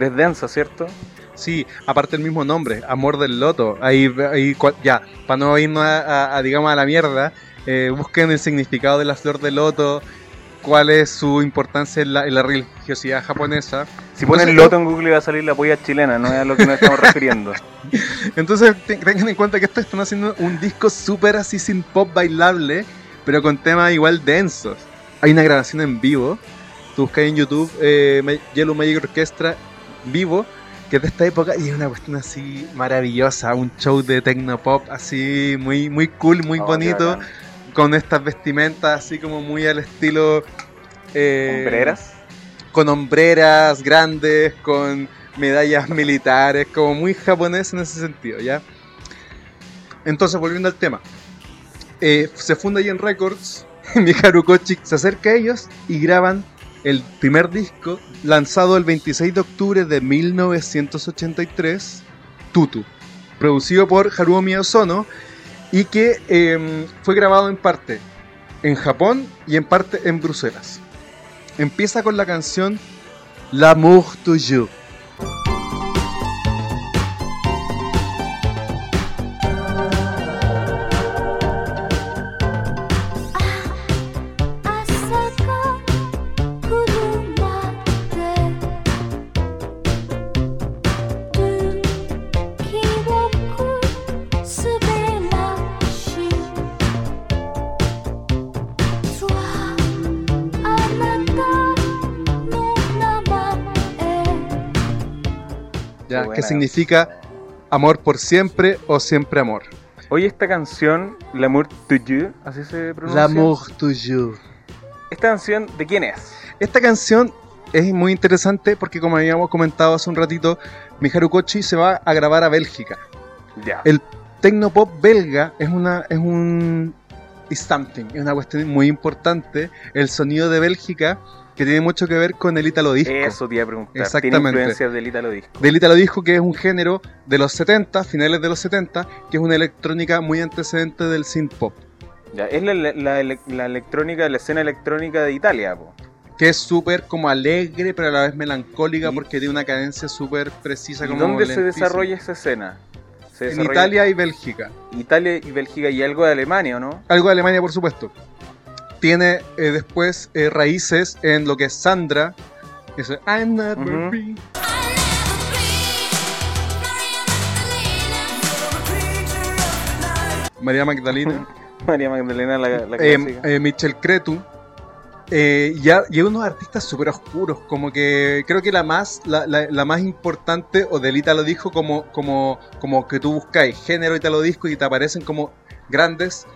Pero es densa, ¿cierto? sí, aparte el mismo nombre, Amor del Loto. Ahí, ahí ya, para no irnos a, a- a, digamos a la mierda, eh, busquen el significado de la flor de loto, cuál es su importancia en la, en la religiosidad japonesa. Si ponen Entonces, Loto en Google va a salir la polla chilena, no es a lo que nos estamos (laughs) refiriendo. Entonces te- tengan en cuenta que estos están haciendo un disco súper así sin pop bailable, pero con temas igual densos. Hay una grabación en vivo, tú buscas en YouTube eh, Yellow Magic Orchestra vivo, que es de esta época y es una cuestión así maravillosa, un show de techno pop así muy, muy cool, muy Oh, bonito, con estas vestimentas así como muy al estilo... eh, ¿Hombreras? con hombreras grandes, con medallas (laughs) militares, como muy japonés en ese sentido, ¿ya? Entonces, volviendo al tema. Eh, se funda en Records, (laughs) Miharu Kochi se acerca a ellos y graban el primer disco lanzado el 26 de octubre de 1983, Tutu, producido por Haruomi Ozono y que eh, fue grabado en parte en Japón y en parte en Bruselas. Empieza con la canción L'amour toujours.「buena que significa amor por siempre o siempre amor. Oye, esta canción, L'amour toujours, así se pronuncia. L'amour toujours. ¿Esta canción de quién es? Esta canción es muy interesante porque como habíamos comentado hace un ratito, Miharu Kochi se va a grabar a Bélgica. Ya. El tecnopop belga es una es un is something, es una cuestión muy importante. El sonido de Bélgica que tiene mucho que ver con el italo disco. Eso te iba a preguntar. Tiene Exactamente. influencias del Italo Disco. Del italo disco que es un género de los 70, finales de los 70, que es una electrónica muy antecedente del synth pop, Ya, es la, la- la ele- la electrónica, la escena electrónica de Italia, po. que es súper como alegre pero a la vez melancólica ¿Y- porque tiene una cadencia súper precisa ¿Y como dónde se desarrolla esa escena? Se En desarrolla- Italia y Bélgica. Italia y Bélgica y algo de Alemania, ¿o no? Algo de Alemania, por supuesto. Tiene eh, después eh, raíces en lo que es Sandra. Eso, I'm never free. María Magdalena. (laughs) María Magdalena, la, la eh, clásica. eh, Michel Cretu. Eh, ya, y hay unos artistas súper oscuros, como que creo que la más, la, la- la más importante, o del Italo Disco, como, como, como que tú buscáis género Italo Disco y te aparecen como grandes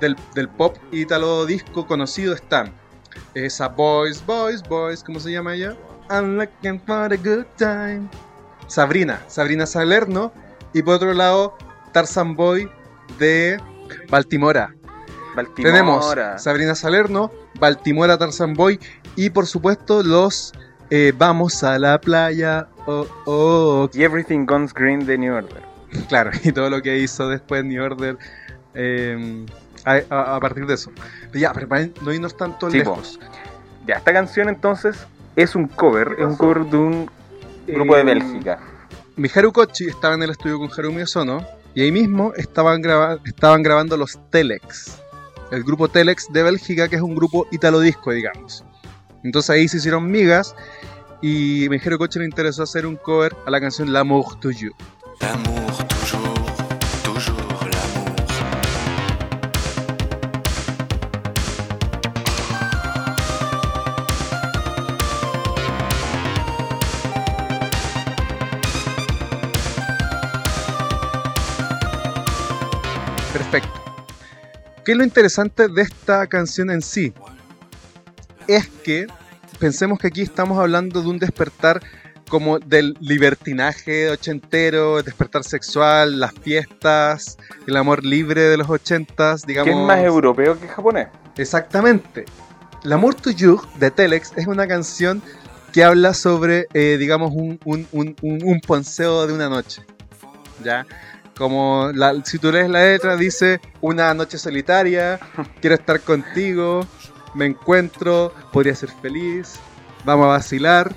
del, del pop Italo Disco conocido están. Esa Boys, Boys, Boys, ¿cómo se llama ella? I'm looking for a good time. Sabrina, Sabrina Salerno. Y por otro lado, Tarzan Boy de Baltimora. Baltimora. Tenemos Sabrina Salerno, Baltimora Tarzan Boy y por supuesto los eh, Vamos a la playa. Oh, oh, Y Everything Guns Green de New Order. claro, y todo lo que hizo después New Order eh, a, a- a partir de eso. Pero ya, pero para no irnos tanto Sí, lejos. Ya, esta canción entonces es un cover, es un cover de un grupo de Eh, Bélgica. Miharu Kochi estaba en el estudio con Harumi Osono y ahí mismo estaban, graba- estaban grabando los Telex, el grupo Telex de Bélgica, que es un grupo italo disco, digamos. Entonces ahí se hicieron migas y Miharu Kochi le interesó hacer un cover a la canción L'amour to you. L'amour toujours, toujours ¿Qué es lo interesante de esta canción en sí? Es que pensemos que aquí estamos hablando de un despertar como del libertinaje ochentero, el despertar sexual, las fiestas, el amor libre de los ochentas, digamos. Que es más europeo que japonés. Exactamente. L'amour toujours de Telex es una canción que habla sobre, eh, digamos, un, un, un, un- un ponceo de una noche. ¿Ya? Como la- si tú lees la letra, dice una noche solitaria, quiero estar contigo, me encuentro, podría ser feliz, vamos a vacilar.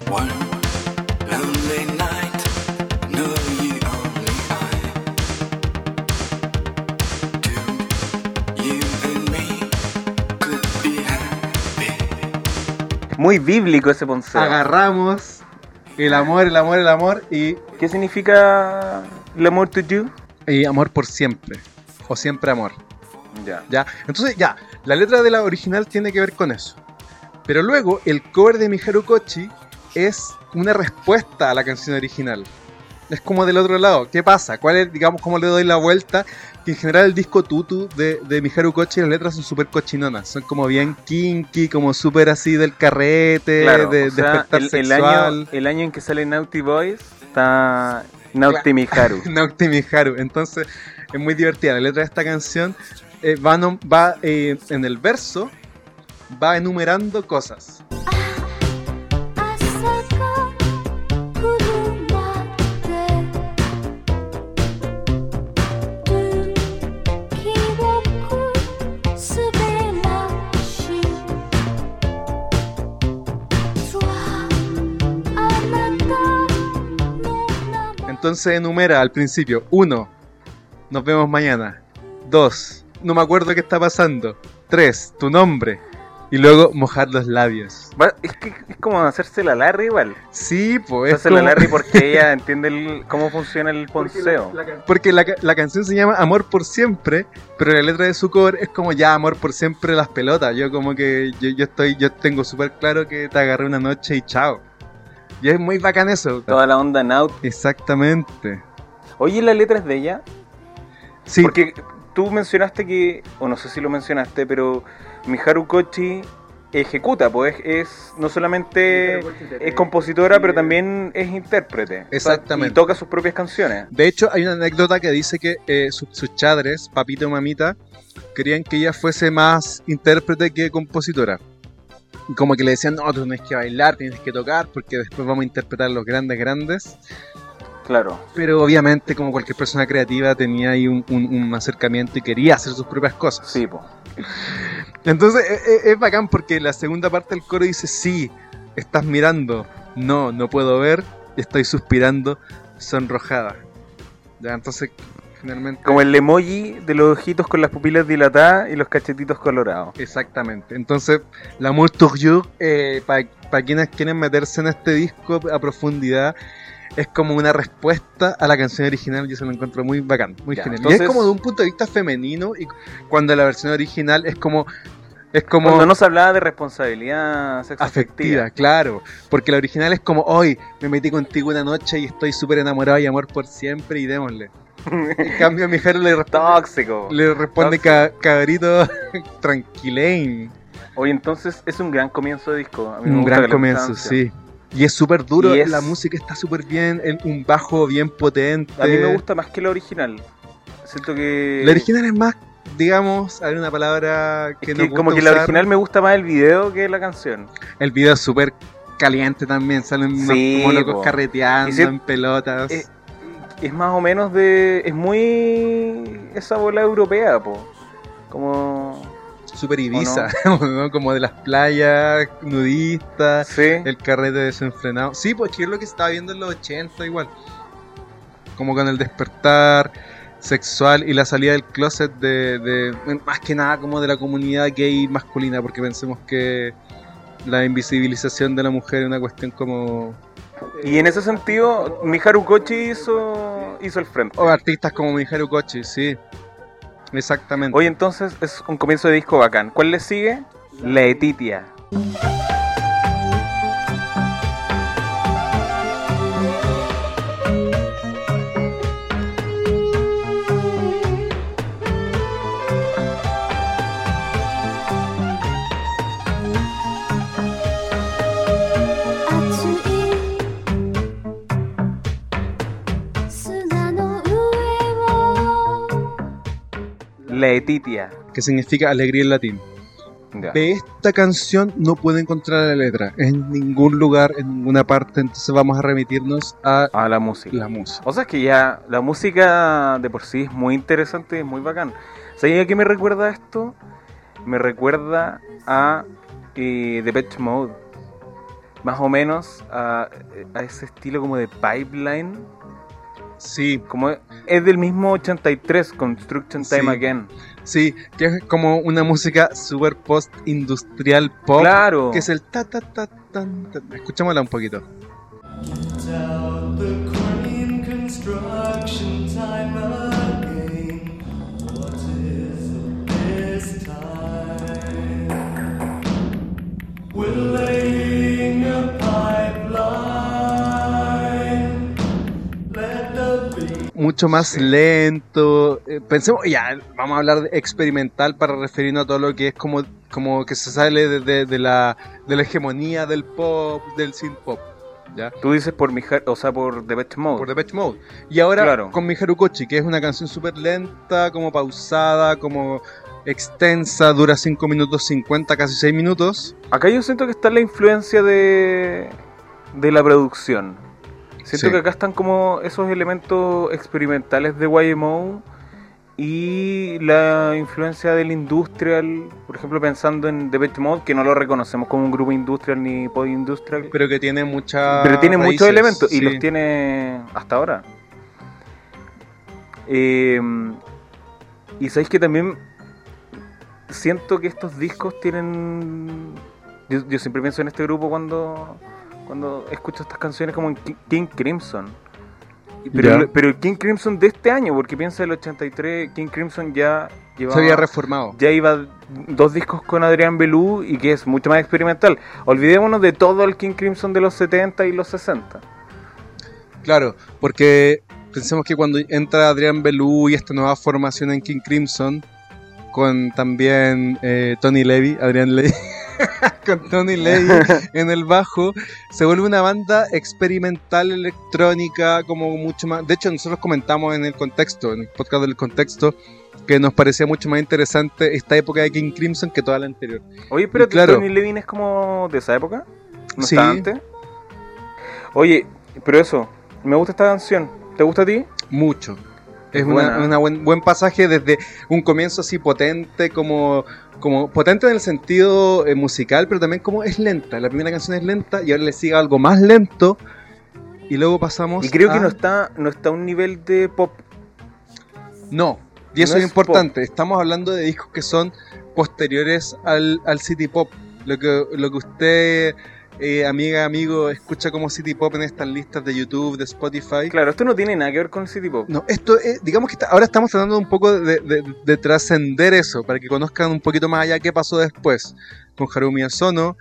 Muy bíblico ese ponceo. Agarramos el amor, el amor, el amor y, ¿Qué significa l'amour to you? Y amor por siempre. O siempre amor. Ya. ¿Ya? Entonces, ya, la letra de la original tiene que ver con eso. Pero luego, el cover de Miharu Kochi es una respuesta a la canción original. Es como del otro lado. ¿Qué pasa? ¿Cuál es, digamos, cómo le doy la vuelta? Que en general el disco Tutu de, de Miharu Kochi, las letras son súper cochinonas. Son como bien kinky, como súper así del carrete, Claro, de o sea, despertar el, año, el año en que sale Naughty Boys está Naughty Miharu. (laughs) Naoki Miharu. Entonces, es muy divertida. La letra de esta canción eh, va, va eh, en el verso, va enumerando cosas. Entonces enumera al principio: 1. Nos vemos mañana. 2. No me acuerdo qué está pasando. 3. Tu nombre. Y luego mojar los labios. Es que es como hacerse la Larry igual. Sí, pues. es Hacerse la Larry porque (laughs) ella entiende el- cómo funciona el ponceo. Porque la, la canción se llama Amor por siempre, pero la letra de su cover es como ya Amor por siempre las pelotas. Yo como que yo, yo estoy, yo tengo súper claro que te agarré una noche y chao. Y es muy bacán eso. Toda la onda Naut. Exactamente. Oye, ¿la letra es de ella? Sí, Porque tú mencionaste que, o no sé si lo mencionaste, pero Miharu Kochi ejecuta, pues es, no solamente es compositora, pero también es intérprete. O sea, Exactamente. y toca sus propias canciones. de hecho hay una anécdota que dice que eh, su- sus chadres, papito y mamita, querían que ella fuese más intérprete que compositora. Y Como que le decían, no, tú tienes que bailar, tienes que tocar, porque después vamos a interpretar los grandes, grandes. Claro. Pero obviamente, como cualquier persona creativa, tenía ahí un, un- un acercamiento y quería hacer sus propias cosas. Sí, pues. Entonces e- e- es, bacán porque la segunda parte del coro dice, sí, estás mirando, no, no puedo ver, estoy suspirando, sonrojada. Ya, entonces, Como el emoji de los ojitos con las pupilas dilatadas y los cachetitos colorados. Exactamente. Entonces, L'amour toujours, eh, para quienes quieren meterse en este disco a profundidad, es como una respuesta a la canción original. Yo se lo encuentro muy bacán, muy Ya, genial. y es como de un punto de vista femenino, y cuando la versión original es como. Es como Cuando no se hablaba de responsabilidad sexoafectiva. afectiva, claro. Porque la original es como, hoy me metí contigo una noche y estoy súper enamorado y amor por siempre y démosle. (laughs) En cambio, mi Jero le responde, Tóxico. le responde ca- cabrito (laughs) tranquilein. Oye, entonces es un gran comienzo de disco. A mí me Un gran comienzo, sí. Y es súper duro, es- la música está súper bien, el- un bajo bien potente. A mí me gusta más que la original. Siento que. La original es más, digamos, hay una palabra que es no que como que la original me gusta más el video que la canción. El video es súper caliente también, salen Sí, locos carreteando si- en pelotas. Eh, Es más o menos de. Es muy. Esa bola europea, po. Como. Súper Ibiza, (laughs) ¿no? como de las playas nudistas, Sí. el carrete desenfrenado. Sí, pues que es lo que estaba viendo en los 80 igual. Como con el despertar sexual y la salida del closet de, de- más que nada como de la comunidad gay masculina, porque pensemos que la invisibilización de la mujer es una cuestión como... Y en ese sentido, Miharu Kochi hizo, hizo el frente. O artistas como Miharu Kochi, sí. Exactamente. Oye, entonces es un comienzo de disco bacán. ¿Cuál le sigue? La Etitia. Laetitia. que significa alegría en latín. Ya. De esta canción no puedo encontrar la letra en ningún lugar, en ninguna parte, entonces vamos a remitirnos a A la música. la música. O sea, es que ya la música de por sí es muy interesante y es muy bacán. ¿Sabes a qué me recuerda esto? Me recuerda a eh, Depeche Mode. Más o menos a, a ese estilo como de pipeline. Sí, Como es del mismo 83, Construction Time Sí. Again. sí, que es como una música super post-industrial pop, Claro. que es el ta ta ta tan, tan. Escuchémosla un poquito. Out the Mucho más Sí. lento. eh, pensemos, ya, vamos a hablar de experimental para referirnos a todo lo que es como, como que se sale de, de- de la, de la hegemonía del pop, del synth pop. ¿ya? Tú dices por mi, o sea, por Depeche Mode. por Depeche Mode. Y ahora Claro. con mi Harukochi, que es una canción súper lenta, como pausada, como extensa, dura 5 minutos 50, casi 6 minutos. Acá yo siento que está la influencia de, de la producción. Siento Sí. que acá están como esos elementos experimentales de YMO y la influencia del industrial, por ejemplo pensando en Depeche Mode, que no lo reconocemos como un grupo industrial ni pod industrial, Pero que tiene mucha pero tiene muchos elementos y los tiene hasta ahora. Eh, y sabéis que también siento que estos discos tienen. Yo, yo siempre pienso en este grupo cuando, cuando escucho estas canciones como en Ki- King Crimson. Pero, pero el King Crimson de este año, porque piensa el 83, King Crimson ya llevaba, Se había reformado. ya iba dos discos con Adrián Belú y que es mucho más experimental. Olvidémonos de todo el King Crimson de los 70 y los 60. Claro, porque pensemos que cuando entra Adrián Belú y esta nueva formación en King Crimson, con también eh, Tony Levy, Adrián Levy, (laughs) con Tony Levy (laughs) en el bajo, se vuelve una banda experimental electrónica, como mucho más. De hecho, nosotros comentamos en el contexto, en el podcast del contexto, que nos parecía mucho más interesante esta época de King Crimson que toda la anterior. Oye, pero Claro. Tony Levin es como de esa época. ¿No Sí. está antes? Oye, pero eso, me gusta esta canción. ¿Te gusta a ti? Mucho. Es Es una, buen, buen pasaje desde un comienzo así potente, como, como potente en el sentido eh, musical, pero también como es lenta. La primera canción es lenta y ahora le sigue algo más lento. Y luego pasamos. Y creo que no está, no está a un nivel de pop. No, y eso No es es importante. Estamos hablando de discos que son posteriores al, al City Pop. Lo que, lo que usted, eh, amiga, amigo, escucha como City Pop en estas listas de YouTube, de Spotify. Claro, esto no tiene nada que ver con City Pop. No, esto es, digamos que está- ahora estamos tratando un poco de, de- de trascender eso, para que conozcan un poquito más allá qué pasó después, con Harumi Asono,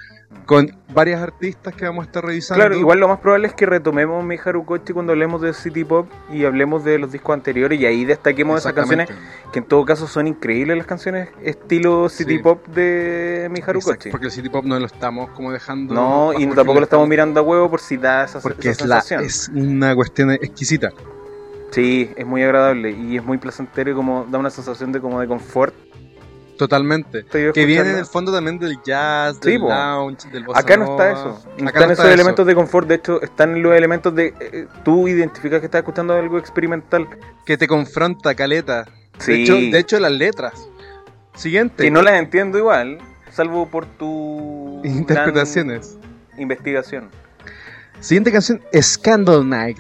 con varias artistas que vamos a estar revisando. Claro, igual lo más probable es que retomemos mi Harukochi cuando hablemos de City Pop y hablemos de los discos anteriores y ahí destaquemos esas canciones que en todo caso son increíbles las canciones estilo City Sí. Pop de mi Harukochi. Porque el City Pop no lo estamos como dejando. No, y tampoco lo estamos mirando a huevo por si da esa, Porque esa es, la, sensación. es una cuestión exquisita. Sí, es muy agradable y es muy placentero y como da una sensación de como de confort. Totalmente. Que viene en el fondo también del jazz, Sí, del lounge, del bossa Acá no está eso. No Acá están no esos está eso. elementos de confort. De hecho, están los elementos de. eh, tú identificas que estás escuchando algo experimental. Que te confronta, caleta. Sí. De, hecho, de hecho, las letras. Siguiente. Que no las entiendo igual, salvo por tu. gran Interpretaciones. Investigación. Siguiente canción, Scandal Night.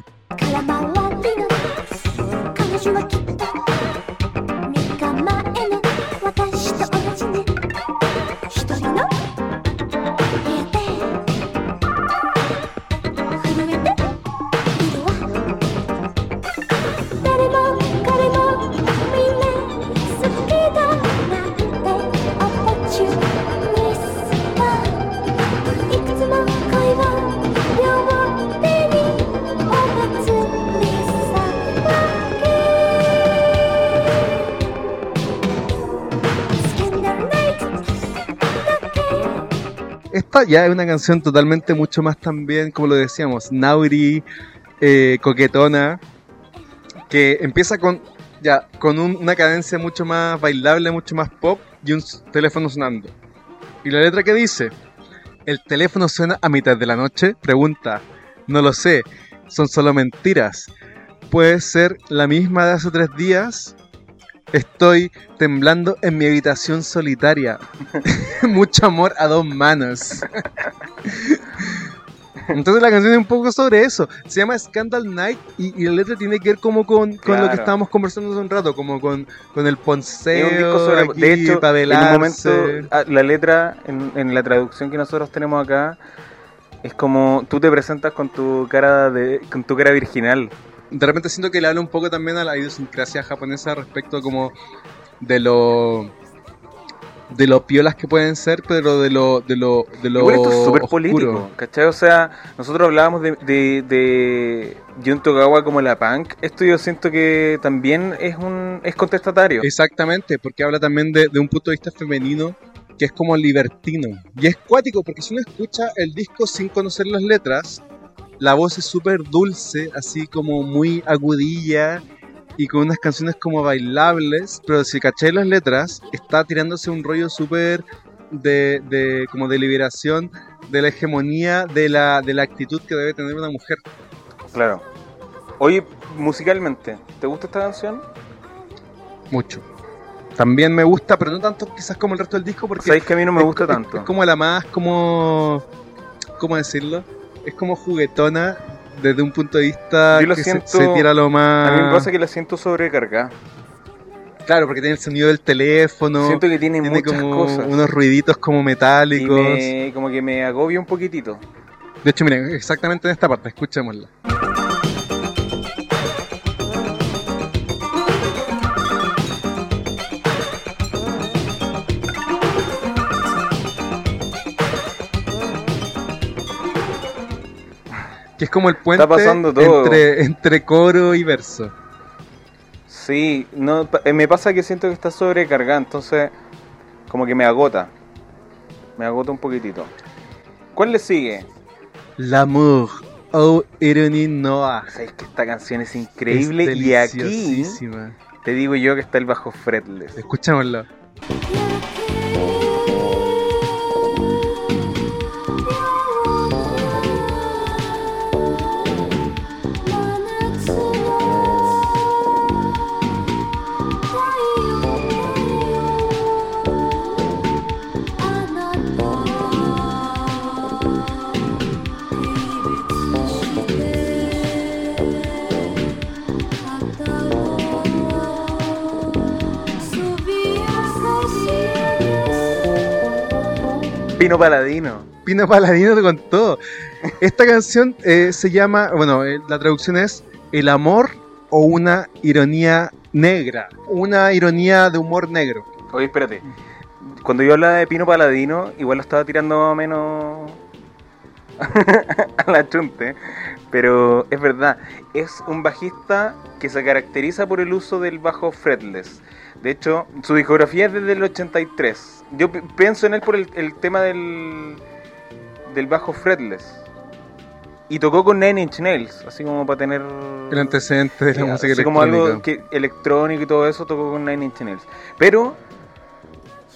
Esta ya es una canción totalmente mucho más también, como lo decíamos, Nauri, eh, coquetona, que empieza con Ya, con un- una cadencia mucho más bailable, mucho más pop y un teléfono sonando. ¿Y la letra que dice? ¿El teléfono suena a mitad de la noche? Pregunta. No lo sé, son solo mentiras. Puede ser la misma de hace tres días. Estoy temblando en mi habitación solitaria. (laughs) Mucho amor a dos manos. Entonces la canción es un poco sobre eso. Se llama Scandal Night y, y la letra tiene que ver como con, con lo que estábamos conversando hace un rato, como con, con el ponceo, un disco sobre. aquí, de hecho, en un momento, ah, la letra, en, en la traducción que nosotros tenemos acá, es como tú te presentas con tu cara de con tu cara virginal. De repente siento que le habla un poco también a la idiosincrasia japonesa respecto como de lo de lo piolas que pueden ser, pero de lo de lo de lo Igual esto es súper político, ¿cachai? O sea, nosotros hablábamos de, de, de Jun Togawa como la punk. Esto yo siento que también es un es contestatario. Exactamente, porque habla también de, de un punto de vista femenino que es como libertino. Y es cuático, porque si uno escucha el disco sin conocer las letras, la voz es súper dulce, así como muy agudilla y con unas canciones como bailables, pero si caché las letras, está tirándose un rollo súper de, de, como de liberación de la hegemonía de la, de la actitud que debe tener una mujer. Claro. Oye, musicalmente, ¿te gusta esta canción? Mucho. También me gusta, pero no tanto quizás como el resto del disco, porque Sabéis que a mí no me es- gusta es- tanto. Es, como la más, como. ¿Cómo decirlo? Es como juguetona desde un punto de vista Yo lo que se- siento- se, tira lo más. A mí me pasa que la siento sobrecargada. Claro, porque tiene el sonido del teléfono. Siento que tiene, tiene muchas como cosas. unos ruiditos como y metálicos. me, como que me agobia un poquitito. De hecho, miren, exactamente en esta parte, escuchémosla. Que es como el puente Está pasando todo. Entre, entre coro y verso. Sí, no, eh, me pasa que siento que está sobrecargada, entonces como que me agota. Me agota un poquitito. ¿Cuál le sigue? L'amour, oh ironie noire. Sabéis que esta canción es increíble Es y aquí te digo yo que está el bajo fretless. Escuchémoslo.「Pino Paladino. Pino Paladino con todo. Esta canción eh, se llama, bueno, eh, la traducción es El amor o una ironía negra. Una ironía de humor negro. Oye, espérate. Cuando yo hablaba de Pino Paladino, igual lo estaba tirando más o menos (laughs) a la chunte. Pero es verdad, es un bajista que se caracteriza por el uso del bajo fretless. De hecho, su discografía es desde el 83. Yo pi- pienso en él por el, el tema del, del bajo fretless. Y tocó con Nine Inch Nails, así como para tener... El antecedente de la Sí, música así como algo que, electrónico y todo eso tocó con Nine Inch Nails. Pero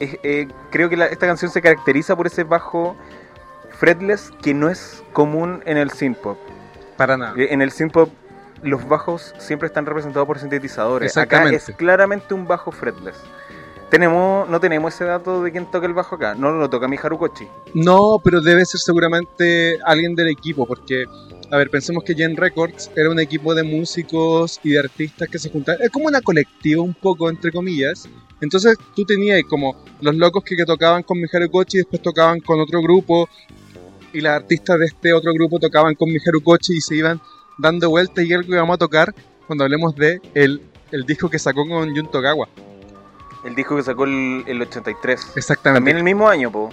eh, eh, creo que la- esta canción se caracteriza por ese bajo fretless que no es común en el synthpop. Para nada. Eh, En el synthpop los bajos siempre están representados por sintetizadores. Acá es claramente un bajo fretless. Tenemos, no tenemos ese dato de quién toca el bajo acá. No lo toca mi Harukochi. No, pero debe ser seguramente alguien del equipo, porque, a ver, pensemos que Gen Records era un equipo de músicos y de artistas que se juntaban, es como una colectiva un poco, entre comillas. Entonces tú tenías como los locos que, que tocaban con Miharu Kochi y después tocaban con otro grupo, y las artistas de este otro grupo tocaban con Miharu Kochi y se iban dando vueltas y algo que vamos a tocar cuando hablemos de el, el disco que sacó con Jun Togawa. El disco que sacó el, el 83. Exactamente. También el mismo año, po.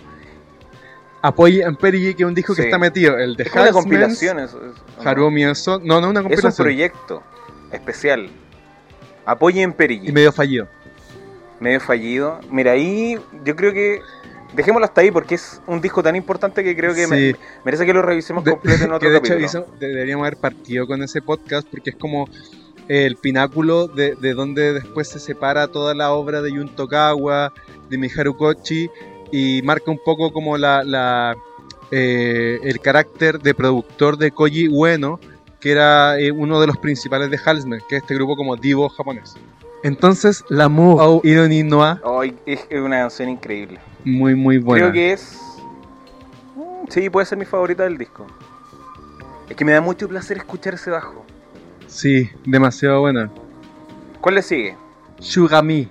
Apoye Amperigi, que es un disco que está metido, el de Es una compilación. es- es- Harumi Enso- No, no, una Es un compilación. proyecto especial. Apoyen Perigi. y medio fallido. Medio fallido. Mira, ahí yo creo que. Dejémoslo hasta ahí porque es un disco tan importante que creo que me- merece que lo revisemos De- completo en (laughs) otro que de hecho capítulo. deberíamos haber partido con ese podcast porque es como el pináculo de, de donde después se separa toda la obra de Yun Tokawa, de Miharu Kochi, y marca un poco como la, la, eh, el carácter de productor de Koji Ueno, que era eh, uno de los principales de Halsmer, que es este grupo como divo japonés. Entonces, L'amour au ironie noire, Ay, es es una canción increíble. Muy muy buena. Creo que es. mm, Sí, puede ser mi favorita del disco. Es que me da mucho placer escuchar ese bajo. Sí, demasiado buena. ¿Cuál le sigue? Shugami.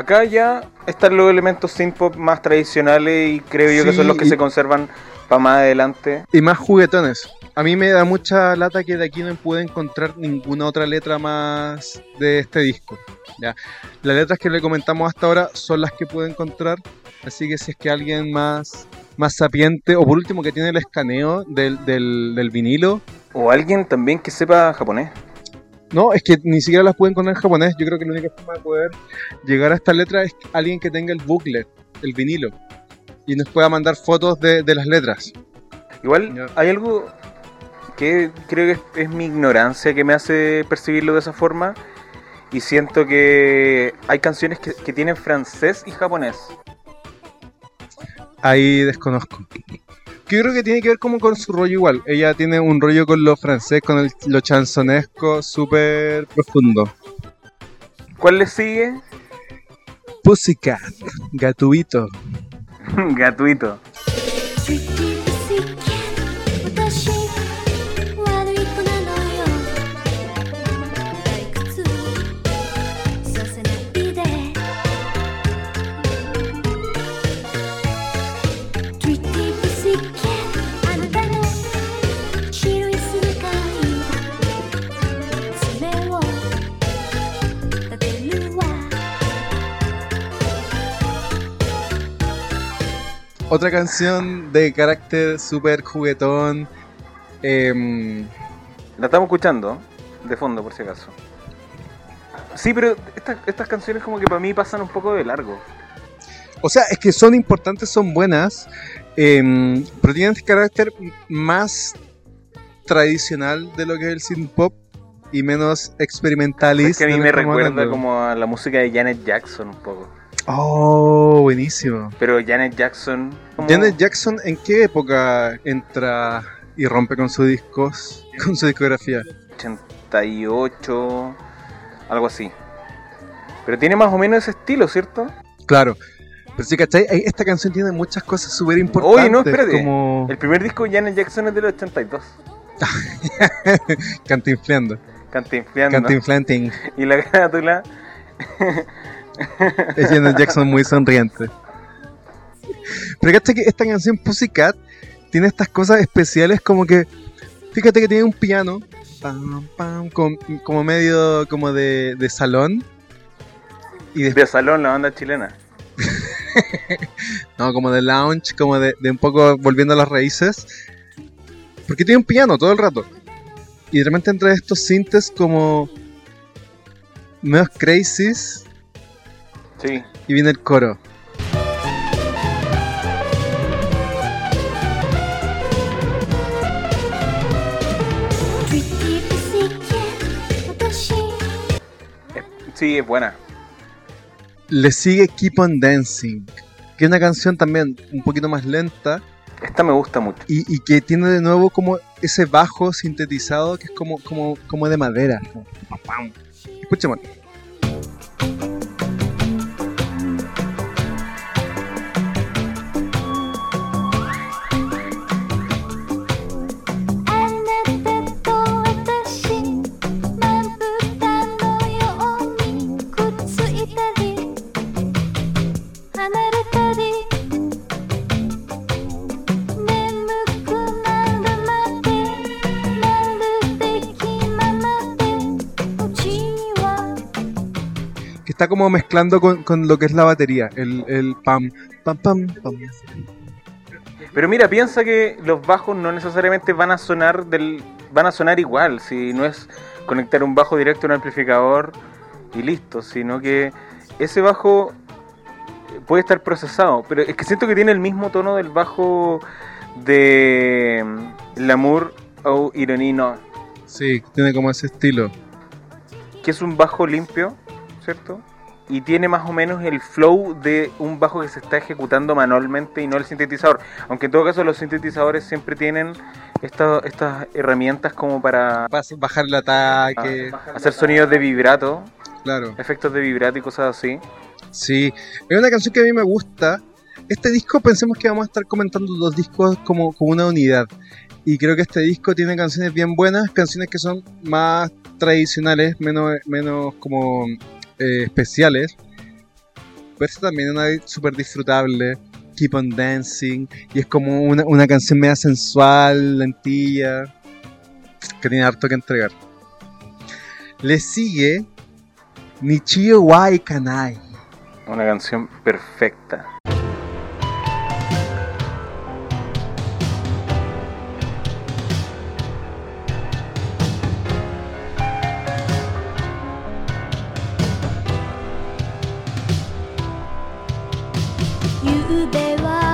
Acá ya están los elementos synth pop más tradicionales y creo yo que son los que y- se conservan para más adelante. Y más juguetones. A mí me da mucha lata que de aquí no pude encontrar ninguna otra letra más de este disco. ¿ya? Las letras que le comentamos hasta ahora son las que pude encontrar. Así que si es que alguien más, más sapiente, o por último que tiene el escaneo del, del, del vinilo. O alguien también que sepa japonés. No, es que ni siquiera las pude encontrar en japonés. Yo creo que la única forma de poder llegar a esta letra es alguien que tenga el booklet, el vinilo. Y nos pueda mandar fotos de, de las letras. Igual hay algo que creo que es, es mi ignorancia que me hace percibirlo de esa forma. Y siento que hay canciones que, que tienen francés y japonés. Ahí desconozco. Que yo creo que tiene que ver como con su rollo igual. Ella tiene un rollo con lo francés, con el- lo chansonesco súper profundo. ¿Cuál le sigue? Pussycat, (laughs) gatuito. Gratuito.「Otra canción de carácter súper juguetón. em, La estamos escuchando de fondo, por si acaso. Sí, pero estas, estas canciones como que para mí pasan un poco de largo. o sea, es que son importantes, son buenas. em, pero tienen este carácter más tradicional de lo que es el synth pop y menos experimentalista. Es que a mí me recuerda como a la música de Janet Jackson un poco. Oh, buenísimo. Pero Janet Jackson... Janet Jackson, ¿en qué época entra y rompe con sus discos, con su discografía? 88, algo así. Pero tiene más o menos ese estilo, ¿cierto? Claro. Pero sí, ¿cachai? Esta canción tiene muchas cosas súper importantes. Oye, no, espérate. Como El primer disco de Janet Jackson es del 82. (laughs) cantinfleando. Cantinfleando. Cantinflanting. Y la carátula... (laughs) Es Janet Jackson muy sonriente. Pero fíjate que esta canción Pussycat tiene estas cosas especiales como que. Fíjate que tiene un piano. Pam, pam, com- como medio como de, de salón. Y después De salón, la banda chilena. (laughs) No, como de lounge, como de, de un poco volviendo a las raíces. Porque tiene un piano todo el rato. Y de repente entre estos sintes como. medio crazies. Sí. Y viene el coro. 私 Sí, es buena. Le sigue Keep on Dancing. Que es una canción también un poquito más lenta. Esta me gusta mucho. Y, y que tiene de nuevo como ese bajo sintetizado que es como, como, como de madera. Escuchemos. Está como mezclando con, con lo que es la batería. El, el pam, pam, pam, pam. Pero mira, piensa que los bajos no necesariamente van a sonar del van a sonar igual, si no es conectar un bajo directo a un amplificador y listo, sino que ese bajo puede estar procesado, pero es que siento que tiene el mismo tono del bajo de mm, L'amour o Ironie no, Sí, tiene como ese estilo. que es un bajo limpio, ¿cierto? Y tiene más o menos el flow de un bajo que se está ejecutando manualmente y no el sintetizador. Aunque en todo caso los sintetizadores siempre tienen esta- estas herramientas como para bajar el ataque, hacer sonidos de vibrato, claro. efectos de vibrato y cosas así. Sí, es una canción que a mí me gusta. Este disco pensemos que vamos a estar comentando los discos como, como una unidad. Y creo que este disco tiene canciones bien buenas, canciones que son más tradicionales, menos, menos como eh, especiales. Esta también una súper disfrutable. Keep on Dancing. Y es como una, una canción media sensual, lentilla. Que tiene harto que entregar. Le sigue Nichio Wai Kanai. Una canción perfecta.「ゆうべは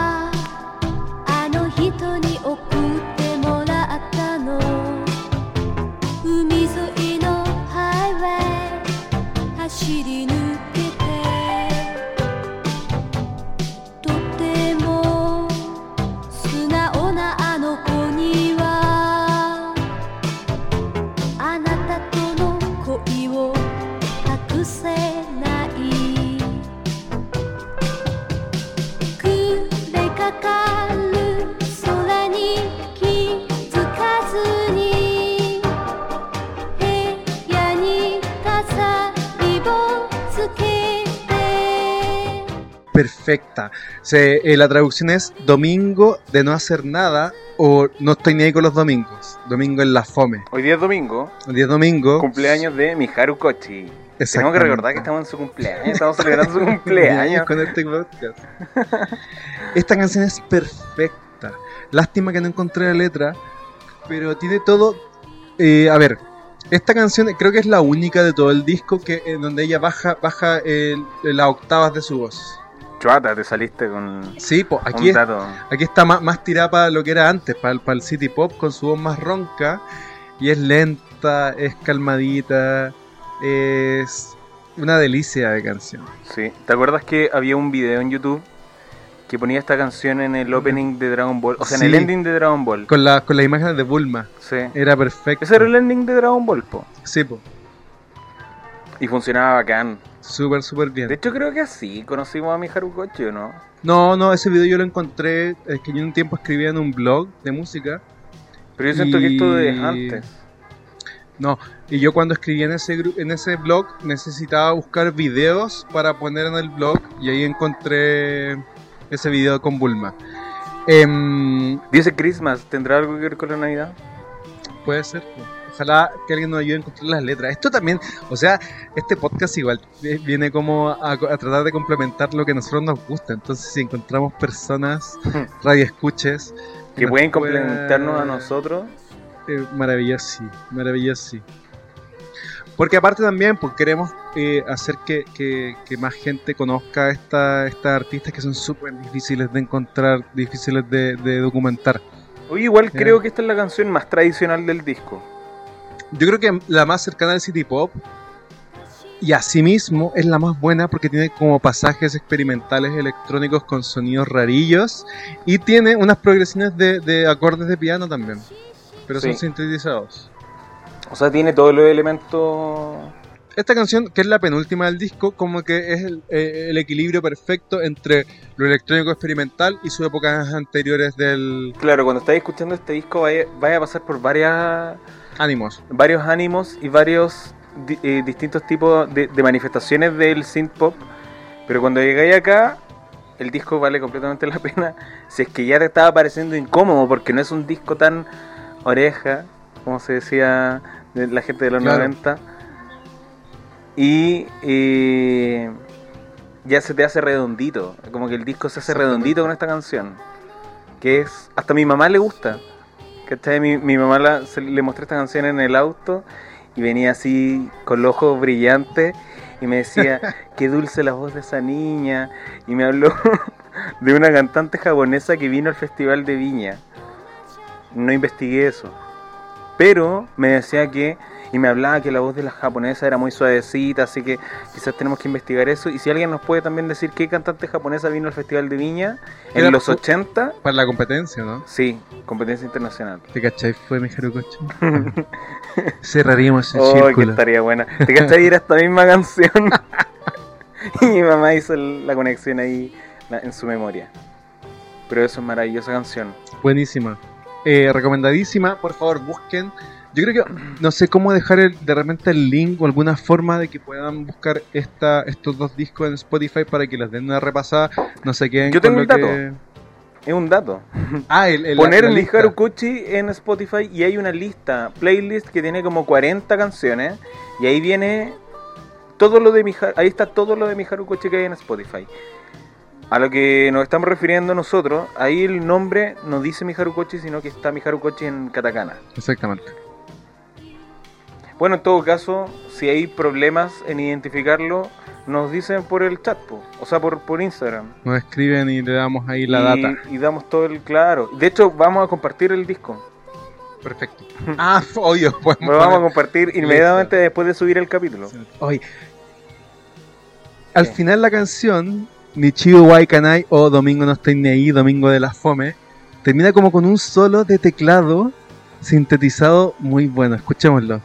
perfecta. Se, eh, la traducción es domingo de no hacer nada o no estoy ni ahí con los domingos. Domingo en la fome. Hoy día es domingo, El día domingo. cumpleaños de Miharu Kochi. Tenemos que recordar que estamos en su cumpleaños, estamos celebrando su (laughs) cumpleaños. con este podcast. Esta canción es perfecta. Lástima que no encontré la letra, pero tiene todo. eh, a ver, esta canción creo que es la única de todo el disco que en donde ella baja baja el- las octavas de su voz. Chuata, te saliste con Sí, pues aquí es-. Aquí está más, más tirada para lo que era antes, para el, para el City Pop, con su voz más ronca. Y es lenta, es calmadita, es una delicia de canción. Sí. ¿Te acuerdas que había un video en YouTube que ponía esta canción en el opening de Dragon Ball? O sea, en el ending de Dragon Ball. Con, la, con las imágenes de Bulma, Sí. era perfecto. Ese era el ending de Dragon Ball, po. Sí, po. Y funcionaba bacán. Súper, súper bien. De hecho, creo que así conocimos a Miharu Kochi, ¿o no? No, no, ese video yo lo encontré, es que yo un tiempo escribía en un blog de música. Pero yo siento que esto es Y- antes. No, y yo cuando escribía en ese, en ese blog necesitaba buscar videos para poner en el blog y ahí encontré ese video con Bulma. Em, Dice Christmas, ¿tendrá algo que ver con la Navidad? puede ser. Ojalá que alguien nos ayude a encontrar las letras. Esto también, o sea, este podcast igual eh, viene como a, a tratar de complementar lo que a nosotros nos gusta. Entonces, si encontramos personas, (laughs) radioescuches, Que nos pueden complementarnos a nosotros. Eh, maravilloso, sí, maravilloso, sí. Porque aparte también, pues queremos eh, hacer que, que- que más gente conozca esta, estas artistas que son súper difíciles de encontrar, difíciles de, de documentar. Oye, igual Ya. creo que esta es la canción más tradicional del disco. Yo creo que la más cercana al City Pop y asimismo es la más buena porque tiene como pasajes experimentales electrónicos con sonidos rarillos y tiene unas progresiones de, de acordes de piano también, pero son sintetizados. O sea, tiene todos los elementos. Esta canción, que es la penúltima del disco, como que es el, eh, el equilibrio perfecto entre lo electrónico experimental y sus épocas anteriores del Claro, cuando estáis escuchando este disco, vaya, vaya a pasar por varias, ánimos. varios ánimos y varios di- eh, distintos tipos de, de manifestaciones del synth pop. Pero cuando llegáis acá, el disco vale completamente la pena. (laughs) Si es que ya te estaba pareciendo incómodo, porque no es un disco tan oreja, como se decía de la gente de los Claro. 90. Y eh, ya se te hace redondito. Como que el disco se hace redondito con esta canción. Que es. Hasta a mi mamá le gusta. ¿Cachai? Mi, mi mamá la- se- le mostré esta canción en el auto y venía así con los ojos brillantes y me decía, (laughs) qué dulce la voz de esa niña. Y me habló (laughs) de una cantante japonesa que vino al Festival de Viña. No investigué eso. Pero me decía que, y me hablaba que la voz de la japonesa era muy suavecita, así que quizás tenemos que investigar eso. Y si alguien nos puede también decir qué cantante japonesa vino al Festival de Viña Era en los fu- 80, Para la competencia, ¿no? sí, competencia internacional. ¿Te cachai? Fue mi Harukochi. (laughs) Cerraríamos el Oh, que círculo. estaría buena. ¿Te cachai? Era esta misma canción. (laughs) y mi mamá hizo la conexión ahí en su memoria. Pero eso es maravillosa canción. Buenísima. Eh, recomendadísima. Por favor, busquen. Yo creo que no sé cómo dejar el- de repente el link o alguna forma de que puedan buscar esta, estos dos discos en Spotify para que les den una repasada. No se queden Yo tengo el dato. que- Es un dato. (laughs) Ah, el, el- Poner el lista. Miharu Kuchi en Spotify y hay una lista, playlist que tiene como 40 canciones y ahí viene todo lo de Miharu, ahí está todo lo de Miharu Kuchi que hay en Spotify. A lo que nos estamos refiriendo nosotros, ahí el nombre no dice Miharu Kochi, sino que está Miharu Kochi en katakana. Exactamente. Bueno, en todo caso, si hay problemas en identificarlo, nos dicen por el chat, po, o sea, por, por Instagram. Nos escriben y le damos ahí la y, data. y damos todo el claro. De hecho, vamos a compartir el disco. Perfecto. (laughs) Ah, obvio. podemos Lo vamos a compartir inmediatamente después de subir el capítulo. Oye, al final la canción, Nichigo Waikanai o Domingo no estoy ni ahí, Domingo de la Fome, termina como con un solo de teclado sintetizado muy bueno. Escuchémoslo.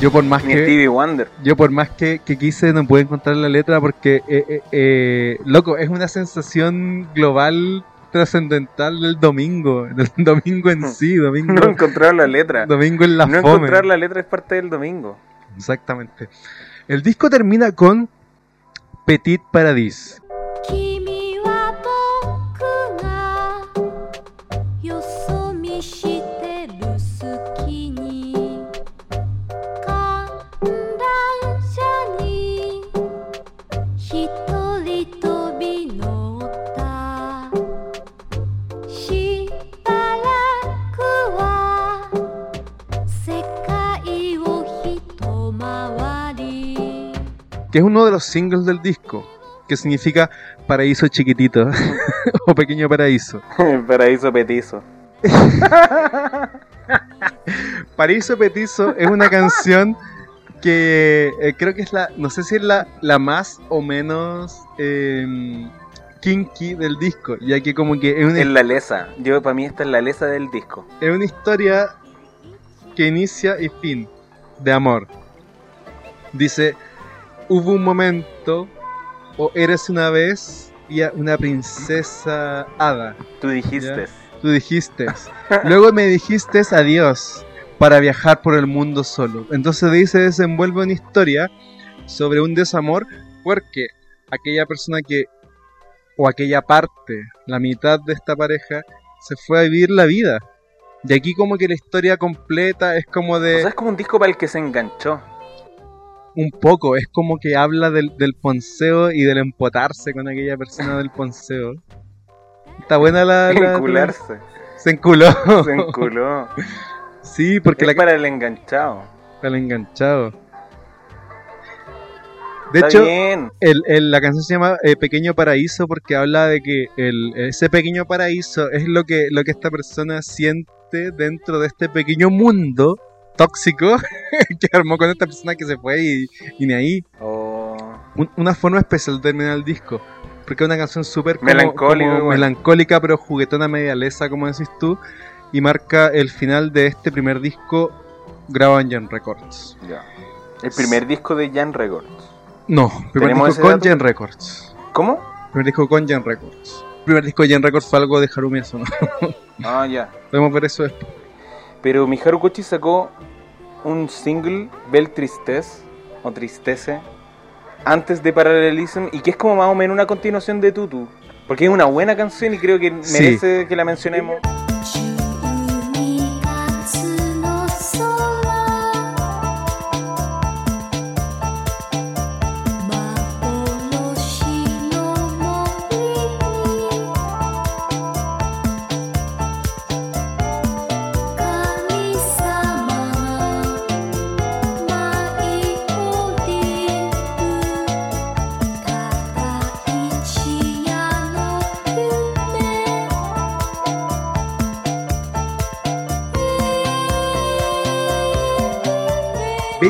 Yo por más Ni que Stevie Wonder. yo por más que, que quise no pude encontrar la letra porque, eh, eh, eh, loco, es una sensación global trascendental del domingo, del (laughs) domingo en sí, (laughs) domingo, No encontrar la letra. domingo en la No fome. encontrar la letra es parte del domingo. Exactamente. El disco termina con Petit Paradis. 君 que es uno de los singles del disco, que significa paraíso chiquitito (laughs) o pequeño paraíso. (laughs) Paraíso petizo. (laughs) Paraíso Petizo es una canción que eh, creo que es la, no sé si es la, la más o menos eh, kinky del disco, ya que como que es una, Es la lesa. Yo, para mí, esta es la lesa del disco. es una historia que inicia y fin de amor. Dice, hubo un momento, o eres una vez, y una princesa hada. Tú dijiste. Tú dijiste. Luego me dijiste adiós para viajar por el mundo solo. Entonces de ahí se desenvuelve una historia sobre un desamor porque aquella persona que, o aquella parte, la mitad de esta pareja, se fue a vivir la vida. Y aquí como que la historia completa es como O de sea, es como un disco para el que se enganchó. Un poco, es como que habla del, del ponceo y del empotarse con aquella persona del ponceo. Está buena la... la- Encularse. Se enculó. Se enculó. Sí, porque es la para el enganchado. Para el enganchado. De Está hecho, el- el- la canción se llama eh, Pequeño Paraíso porque habla de que el- ese pequeño paraíso es lo que, lo que esta persona siente dentro de este pequeño mundo tóxico (laughs) que armó con esta persona que se fue y, y ni ahí. Oh. Un- una forma especial de terminar el disco. Porque es una canción súper Melancólica, pero juguetona media lesa, como decís tú. Y marca el final de este primer disco grabado en Jan Records. Ya. El primer disco de Jan Records. No, primer ¿Tenemos disco con dato? Jan Records. ¿Cómo? Primer disco con Jan Records. Primer disco de Jan Records fue algo de Harumi Asano. Ah, ya. (laughs) Podemos ver eso después. Pero Miharu Kochi sacó un single, Bel Tristesse, o Tristece, antes de Parallelism y que es como más o menos una continuación de Tutu. Porque es una buena canción y creo que Sí. merece que la mencionemos.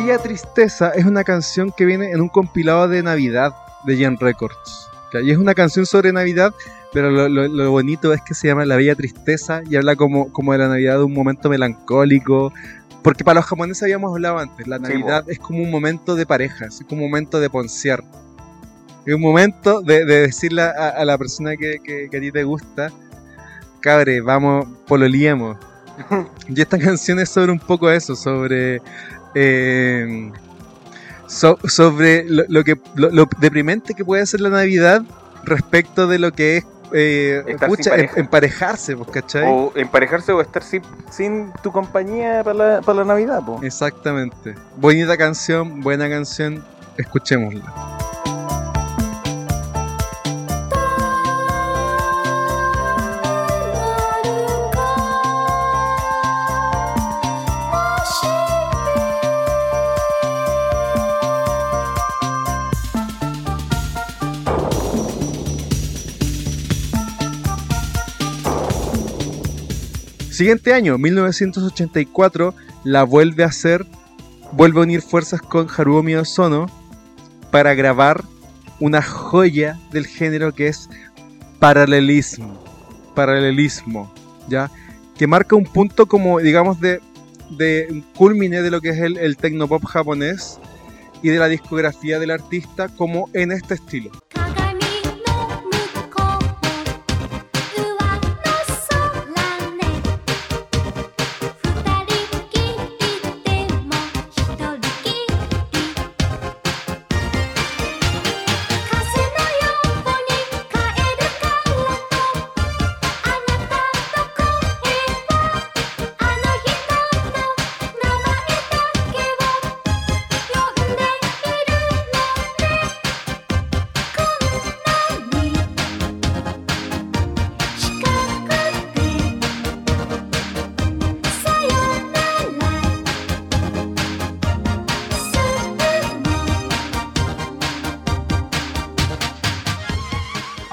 Bella Tristeza es una canción que viene en un compilado de Navidad de Gen Records. Y es una canción sobre Navidad, pero lo, lo- lo bonito es que se llama La Bella Tristeza y habla como, como de la Navidad de un momento melancólico. Porque para los japoneses habíamos hablado antes, la Sí, Navidad es como un momento de pareja, es como un momento de poncear. Es un momento de, de decirle a, a la persona que, que- que a ti te gusta, cabre, vamos, pololiemos. (laughs) y esta canción es sobre un poco eso, sobre eh, so- sobre lo, lo que lo, lo deprimente que puede ser la Navidad respecto de lo que es eh, pareja. em- emparejarse, pues, ¿cachai? O emparejarse o estar sin, sin tu compañía para la, para la Navidad, po. Exactamente. Bonita canción, buena canción, escuchémosla. 'Siguiente año, 1984, la vuelve a hacer, vuelve a unir fuerzas con Haruomi Ozono para grabar una joya del género que es paralelismo, paralelismo, ¿ya? Que marca un punto como, digamos, de, de un culmine de lo que es el, el tecnopop japonés y de la discografía del artista como en este estilo.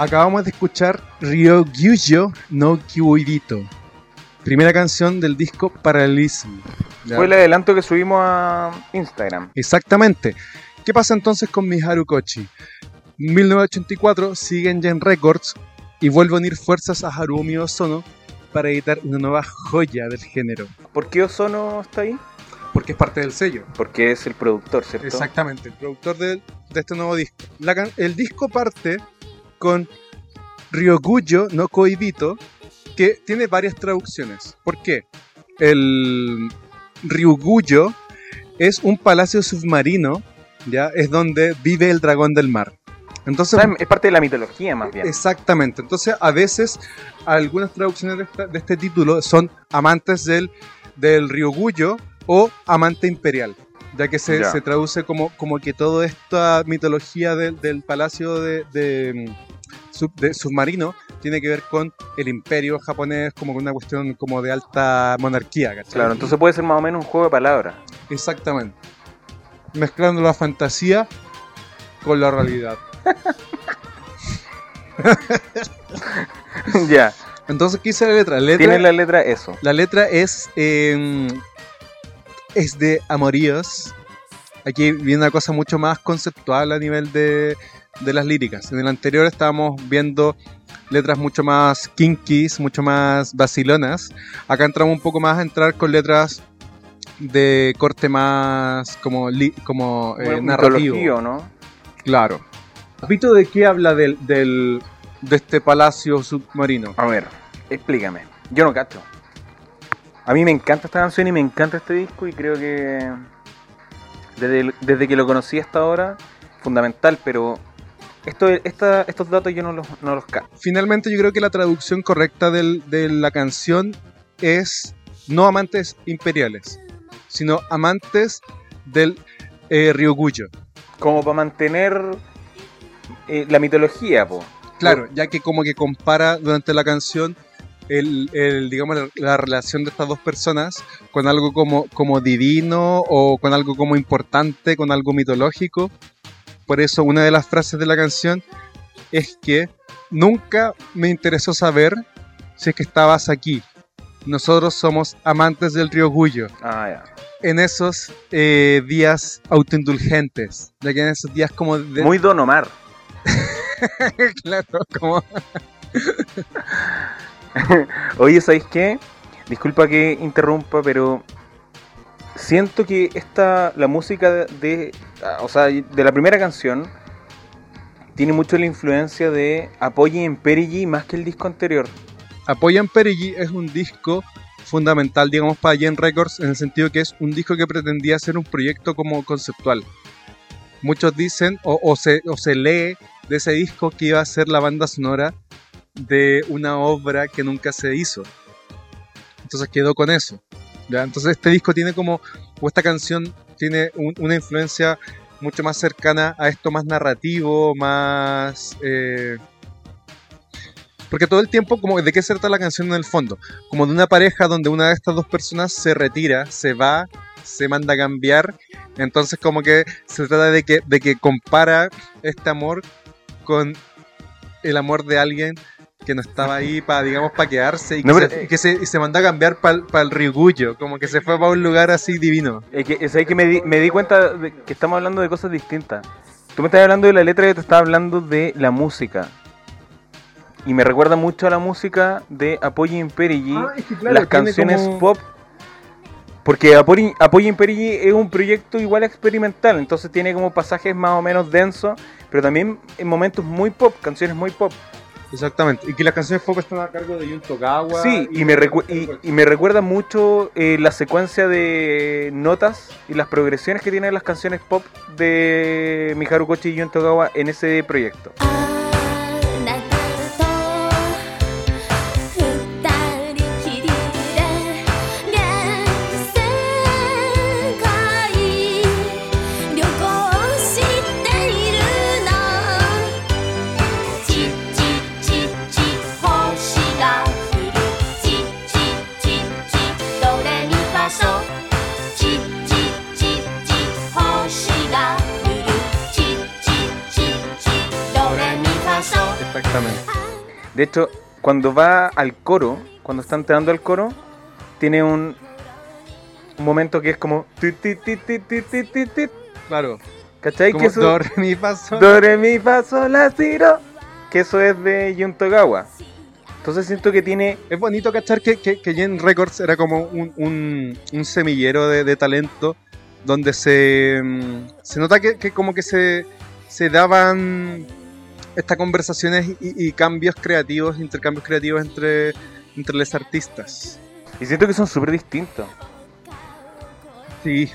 Acabamos de escuchar Ryo Gyujo no Kyuibito, primera canción del disco Paralelism. ¿ya? Fue el adelanto que subimos a Instagram. Exactamente. ¿Qué pasa entonces con Miharu Kochi? 1984 sigue en Gen Records y vuelve a unir fuerzas a Harumi Ozono para editar una nueva joya del género. ¿Por qué Ozono está ahí? Porque es parte del sello. Porque es el productor, ¿cierto? Exactamente, el productor de, de este nuevo disco. La el disco parte con Ryoguyo no Koibito, que tiene varias traducciones. ¿Por qué? El Ryuguyo es un palacio submarino, ya es donde vive el dragón del mar. Entonces, O sea, es parte de la mitología más bien. Exactamente. Entonces, a veces, algunas traducciones de, esta- de este título son amantes del, del Ryuguyo o amante imperial, ya que se, Ya. se traduce como, como que toda esta mitología del, del palacio de, de, sub- de submarino tiene que ver con el imperio japonés, como con una cuestión como de alta monarquía, ¿cachai? Claro, entonces puede ser más o menos un juego de palabras. Exactamente. Mezclando la fantasía con la realidad. (laughs) ya. Entonces, ¿qué dice la letra? Tiene la letra eso. La letra es. eh, es de amoríos. Aquí viene una cosa mucho más conceptual a nivel de, de las líricas. En el anterior estábamos viendo letras mucho más kinkies, mucho más vacilonas. Acá entramos un poco más a entrar con letras de corte más como, li- como eh, Bueno, narrativo. ¿no? Claro. ¿Pito de qué habla del, del- de este palacio submarino? A ver, explícame. Yo no cacho. A mí me encanta esta canción y me encanta este disco y creo que desde, desde que lo conocí hasta ahora fundamental, pero esto, esta- estos datos yo no los, no los Finalmente yo creo que la traducción correcta del- de la canción es no amantes imperiales, sino amantes del eh, Ryuguyo. Como para mantener eh, la mitología, po. Claro, ya que como que compara durante la canción el, el, digamos la, la relación de estas dos personas con algo como, como divino o con algo como importante, con algo mitológico. Por eso una de las frases de la canción es que nunca me interesó saber si es que estabas aquí. Nosotros somos amantes del río Gullo. Ah, ya. En esos eh, días autoindulgentes, ya que en esos días como de... Muy Don Omar. (laughs) claro, como... (laughs) Oye, ¿sabéis qué? Disculpa que interrumpa, pero siento que esta, la música de, de- o sea, de la primera canción tiene mucho la influencia de Apoye en Perigi más que el disco anterior. Apoyan Perigi es un disco fundamental, digamos, para Yen Records, en el sentido que es un disco que pretendía ser un proyecto como conceptual. Muchos dicen, o, o se, o se lee de ese disco que iba a ser la banda sonora de una obra que nunca se hizo. Entonces quedó con eso. Entonces este disco tiene como, o esta canción tiene un- una influencia mucho más cercana a esto más narrativo, más... eh, porque todo el tiempo, como de qué se trata la canción en el fondo, como de una pareja donde una de estas dos personas se retira, se va, se manda a cambiar, entonces como que se trata de que, de que compara este amor con el amor de alguien que no estaba ahí para, digamos, para quedarse y que, No, se, pero- y que se, y se mandó a cambiar para el Ryugullo, como que se fue para un lugar así divino. Es que, es ahí que me di, me di cuenta de que estamos hablando de cosas distintas. Tú me estás hablando de la letra y yo te estaba hablando de la música. Y me recuerda mucho a la música de Apoye en Perigi, las canciones pop. Porque Apoye, Apoye en Perigi es un proyecto igual experimental, entonces tiene como pasajes más o menos densos, pero también en momentos muy pop, canciones muy pop. Exactamente. Y que las canciones pop están a cargo de Jun Togawa. Sí, y me, recu- y, y me recuerda mucho eh, la secuencia de notas y las progresiones que tienen las canciones pop de Miharu Kochi y Jun Togawa en ese proyecto. あ De hecho, cuando va al coro, cuando está entrando al coro, tiene un, un momento que es como... Claro. ¿Cachai? Como Que eso, do, re, mi, fa, sol. do, re, mi, fa, sol, la, si, do. Que eso es de Jun Togawa. Entonces siento que tiene... Es bonito cachar que, que, que Yen Records era como un, un- un semillero de, de talento donde se, mm, se nota que, que como que se, se daban estas conversaciones y, y cambios creativos, intercambios creativos entre, entre los artistas. Y siento que son súper distintos. Sí,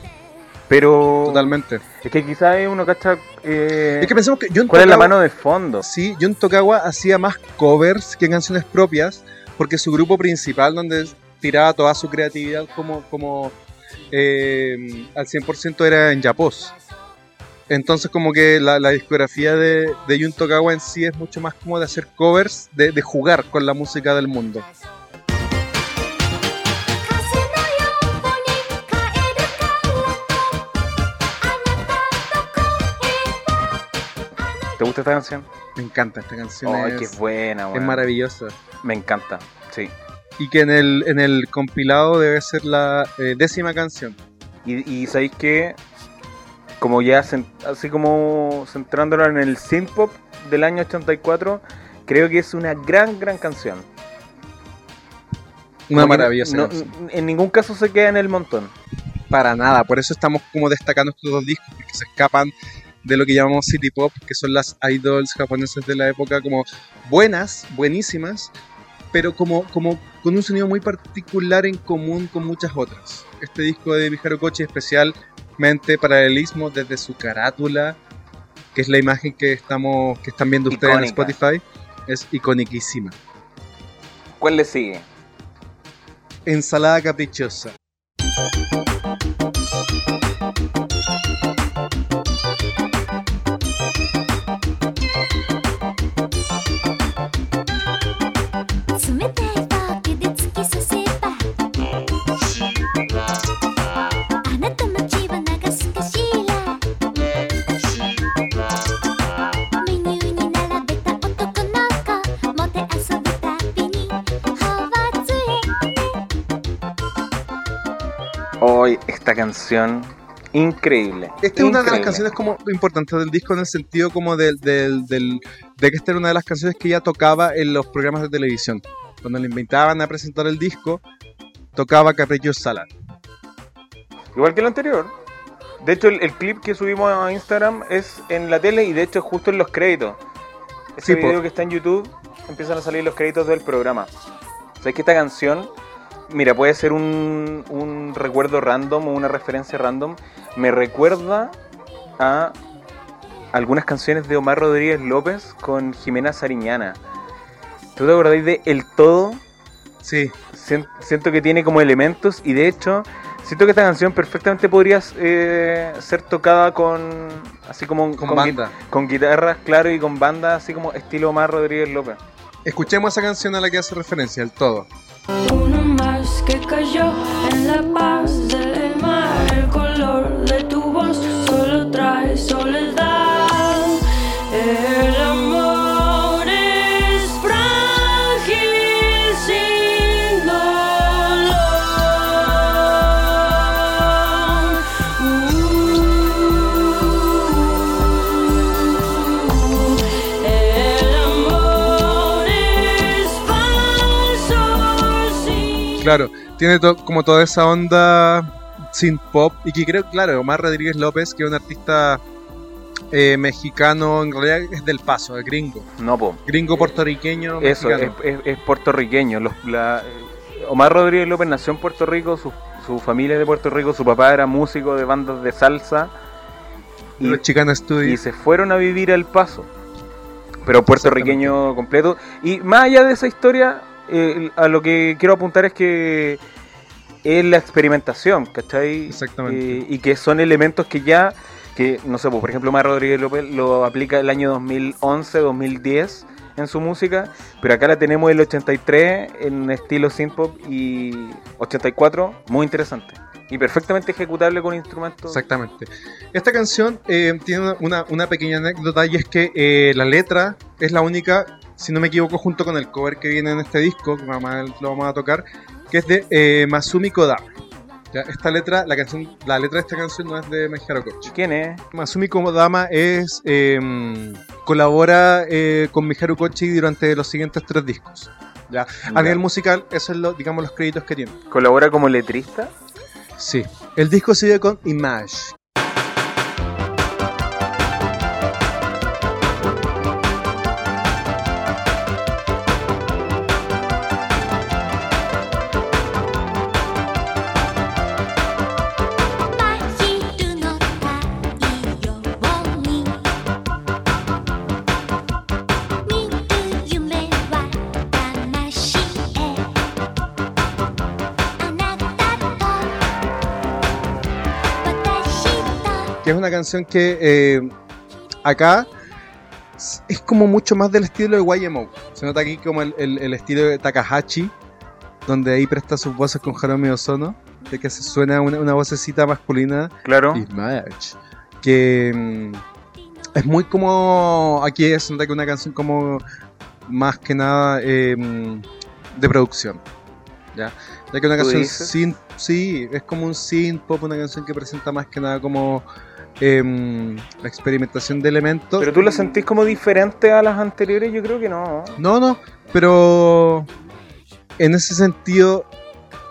Pero... totalmente. Es que quizás uno cacha... eh, Es que pensemos que Jun ¿Cuál es la Tokawa- mano de fondo? Sí, Jun Tokawa hacía más covers que canciones propias, porque su grupo principal, donde tiraba toda su creatividad como, como eh, al 100% era en Japos. Entonces como que la, discografía de, de Yun en sí es mucho más como de hacer covers, de, jugar con la música del mundo. ¿Te gusta esta canción? Me encanta esta canción. Oh, es, qué buena, buena, Es maravillosa. Me encanta, sí. Y que en el, en el compilado debe ser la eh, décima canción. Y, y sabéis que como ya, así como centrándonos en el synth pop del año 84, creo que es una gran, gran canción. Una que maravillosa no- canción. en ningún caso se queda en el montón. para nada. Por eso estamos como destacando estos dos discos, porque se escapan de lo que llamamos city pop, que son las idols japonesas de la época, como buenas, buenísimas, pero como, como con un sonido muy particular en común con muchas otras. Este disco de Miharu Kochi paralelismo desde su carátula que es la imagen que estamos que están viendo ustedes en. Spotify, es iconiquísima. ¿Cuál le sigue? Ensalada caprichosa. Esta canción increíble. Esta es una de las canciones como importantes del disco en el sentido como del, del, del- de que esta era una de las canciones que ya tocaba en los programas de televisión. Cuando le invitaban a presentar el disco, tocaba Capricho Salad. Igual que el anterior. De hecho, el, el clip que subimos a Instagram es en la tele y de hecho justo en los créditos. Ese Sí, video que está en YouTube empiezan a salir los créditos del programa. ¿Sabes que esta canción, mira, puede ser un, un recuerdo random o una referencia random? Me recuerda a algunas canciones de Omar Rodríguez López con Jimena Sariñana. ¿Tú te acordáis de El Todo? Sí, Sien- siento que tiene como elementos y de hecho siento que esta canción perfectamente podría eh, ser tocada con así como con banda. con guitarras claro y con banda así como estilo Omar Rodríguez López Escuchemos esa canción a la que hace referencia, el todo. Uno más que cayó en la paz del mar. El color de tu voz solo trae soledad. Claro, tiene to- como toda esa onda synth pop y que creo, claro, Omar Rodríguez López, que es un artista eh, mexicano, en realidad es del paso, es gringo. no po Gringo puertorriqueño. eso es, es- es puertorriqueño Los- la- Omar Rodríguez López nació en Puerto Rico su, su familia es de Puerto Rico su papá era músico de bandas de salsa y, Los Chicana y Studios. se fueron a vivir al paso pero puertorriqueño completo y más allá de esa historia eh, a lo que quiero apuntar es que es la experimentación, ¿cachai? Exactamente. Eh, y que son elementos que ya, que no sé, pues, por ejemplo, Mar Rodríguez López lo aplica el año 2011, 2010 en su música, pero acá la tenemos el 83 en estilo synthpop y 84, muy interesante. Y perfectamente ejecutable con instrumentos. Exactamente. Esta canción eh, tiene una, una pequeña anécdota y es que eh, la letra es la única, si no me equivoco, junto con el cover que viene en este disco, que a- lo vamos a tocar, que es de eh, Masumi Kodama. Ya, esta letra, la canción, la letra de esta canción no es de Meijaro Kochi. ¿Quién es? Masumi Kodama es eh, colabora eh, con Miharu Kochi durante los siguientes tres discos. Ya. A nivel musical, eso es lo, digamos los créditos que tiene. ¿Colabora como letrista? Sí. El disco sigue con Image.「que es una canción que eh, acá es como mucho más del estilo de YMO. Se nota aquí como el, el- el estilo de Takahashi, donde ahí presta sus voces con Harumi Osono, de que se suena una, una vocecita masculina Claro. y March, que mm, es muy como aquí se nota que una canción como más que nada eh, mm, de producción. ¿ya? ya que una ¿Tú canción synth, sí, es como un synth pop, una canción que presenta más que nada como em, la experimentación de elementos. ¿Pero tú la sentís como diferente a las anteriores? Yo creo que no. No, no, pero en ese sentido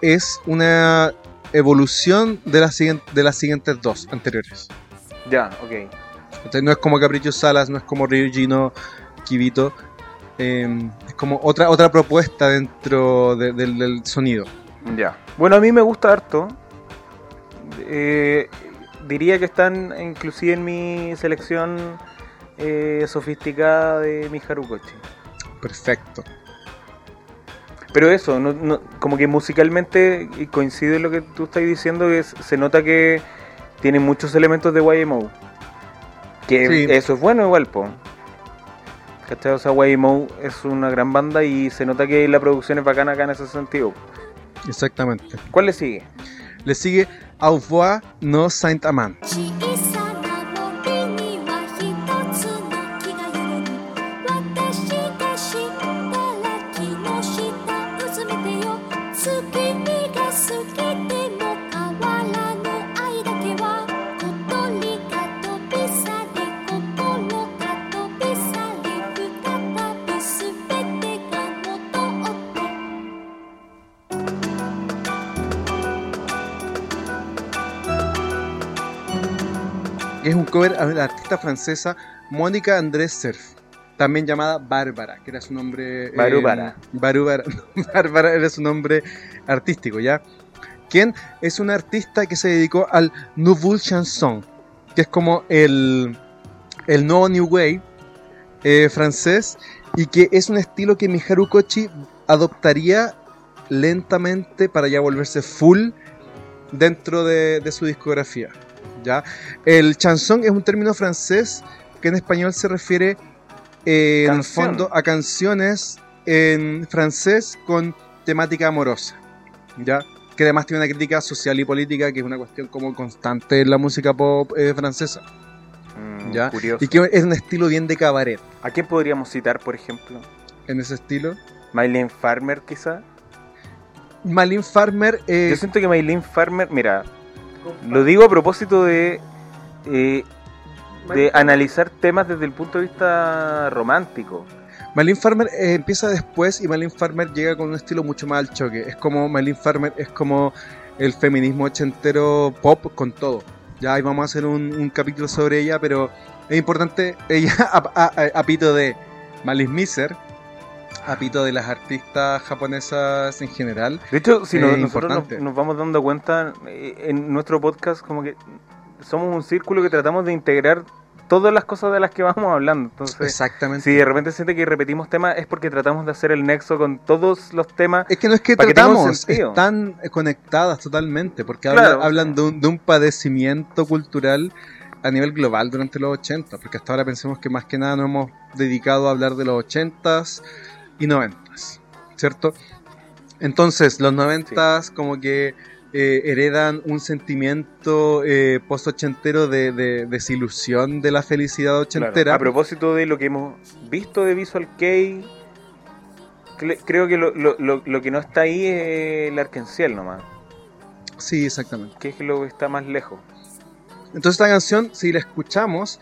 es una evolución de las, siguientes, de las siguientes dos anteriores. Ya, ok. Entonces, no es como Capricho Salas, no es como Ryujino Kibito. eh, es como otra otra propuesta dentro de- del, del sonido. Ya. Bueno, a mí me gusta harto. Eh, diría que están inclusive en mi selección eh, sofisticada de Miharu Kochi. Perfecto. Pero eso, no- no- como que musicalmente y coincide lo que tú estás diciendo, que es- se nota que tiene muchos elementos de YMO. Que Sí. eso es bueno igual, po. ¿Cachai? O sea, YMO es una gran banda y se nota que la producción es bacana acá en ese sentido. Exactamente. ¿Cuál le sigue? Le sigue Au revoir, no Saint cover a la artista francesa Mónica Andrés Cerf, también llamada Bárbara, que era su nombre. eh, Barúbara. Barúbara. (laughs) Bárbara era su nombre artístico, ¿ya? Quien es una artista que se dedicó al Nouvelle Chanson, que es como el, el nuevo New Wave eh, francés, y que es un estilo que Miharu Kochi adoptaría lentamente para ya volverse full dentro de, de su discografía. ¿Ya? El chanson es un término francés que en español se refiere eh, en el fondo a canciones en francés con temática amorosa, ¿ya? que además tiene una crítica social y política que es una cuestión como constante en la música pop eh, francesa Mm, Ya. Curioso. y que es un estilo bien de cabaret ¿A quién podríamos citar, por ejemplo? en ese estilo. Mylene Farmer, quizá. Malin Farmer eh, Yo siento que Mylene Farmer, mira, lo digo a propósito de, eh, de analizar temas desde el punto de vista romántico. Malin Farmer eh, empieza después y Malin Farmer llega con un estilo mucho más al choque. Es como Malin Farmer es como el feminismo ochentero pop con todo. Ya ahí vamos a hacer un, un capítulo sobre ella, pero es importante ella (laughs) a, a- a pito de Malin Miser, a pito de las artistas japonesas en general. De hecho, si no- nosotros nos, nos vamos dando cuenta eh, en nuestro podcast, como que somos un círculo que tratamos de integrar todas las cosas de las que (laughs) vamos hablando. Entonces, Exactamente. si de repente siente que repetimos temas, es porque tratamos de hacer el nexo con todos los temas. Es que no es que que tratamos, sentido. están conectadas totalmente, porque Claro, habla- o sea. hablan de un, de un padecimiento cultural a nivel global durante los 80, porque hasta ahora pensemos que más que nada nos hemos dedicado a hablar de los 80s y 90s, ¿cierto? Entonces, los 90s como que eh, heredan un sentimiento eh, post-ochentero de, de desilusión de la felicidad Claro, ochentera. A propósito de lo que hemos visto de Visual Kei, cre- creo que lo, lo- lo- lo que no está ahí es el Arkenciel nomás, Sí, exactamente. que es lo que está más lejos. Entonces esta canción, si la escuchamos,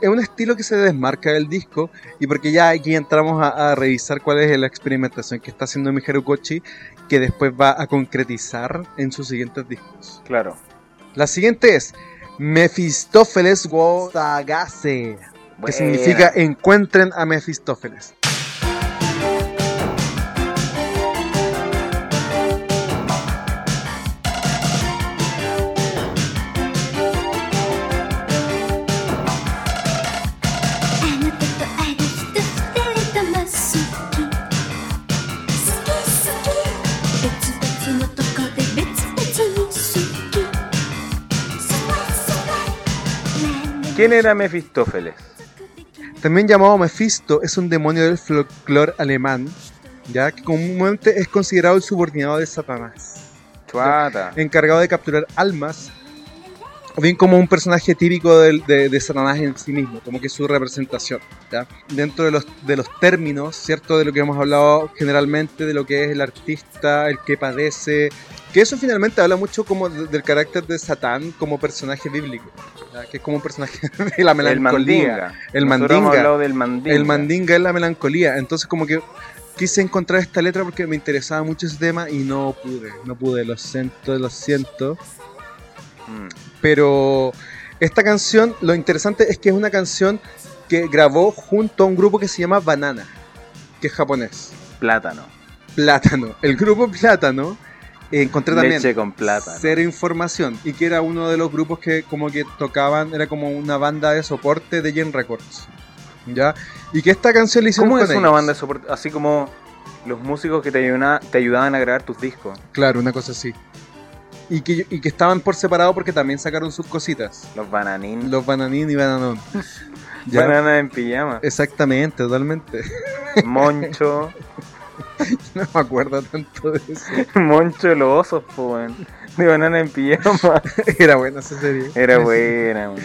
es un estilo que se desmarca del disco y porque ya aquí entramos a, a revisar cuál es la experimentación que está haciendo Miharu Kochi que después va a concretizar en sus siguientes discos. Claro. La siguiente es Mephistófeles wo Sagase, que significa encuentren a Mefistófeles. ¿Quién era Mefistófeles? También llamado Mefisto, es un demonio del folclore alemán, ya que comúnmente es considerado el subordinado de Satanás. Chuata. encargado de capturar almas, bien como un personaje típico del- de, de Satanás en sí mismo, como que su representación. ¿ya? Dentro de los, de los términos, ¿cierto? De lo que hemos hablado generalmente, de lo que es el artista, el que padece, que eso finalmente habla mucho como de- del carácter de Satán como personaje bíblico, ¿ya? que es como un personaje (laughs) de la El melancolía. mandinga. El mandinga. hemos hablado del mandinga. El mandinga es la melancolía. Entonces como que quise encontrar esta letra porque me interesaba mucho ese tema y no pude. No pude, lo siento, lo siento. Pero esta canción, lo interesante es que es una canción que grabó junto a un grupo que se llama Banana, que es japonés. Plátano. Plátano. El grupo Plátano eh, encontré también Leche con plátano. cero información y que era uno de los grupos que como que tocaban, era como una banda de soporte de Gen Records. ¿ya? Y que esta canción la hicieron ¿Cómo con es una banda de soporte? Así como los músicos que te, ayudan- te ayudaban a grabar tus discos. Claro, una cosa así. Y que, y que estaban por separado porque también sacaron sus cositas. Los bananín. Los Bananín y Bananón. (laughs) Ya, Bananas en pijama. Exactamente, totalmente. (laughs) Moncho. (laughs) No me acuerdo tanto de eso. Moncho de los osos, weón. De banana en pijama. Era buena esa serie. Era buena, weón.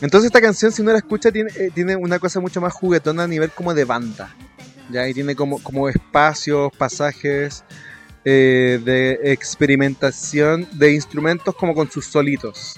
Entonces esta canción, si uno la escucha, tiene, eh, tiene una cosa mucho más juguetona a nivel como de banda. Ya, y tiene como, como espacios, pasajes eh, de experimentación de instrumentos como con sus solitos.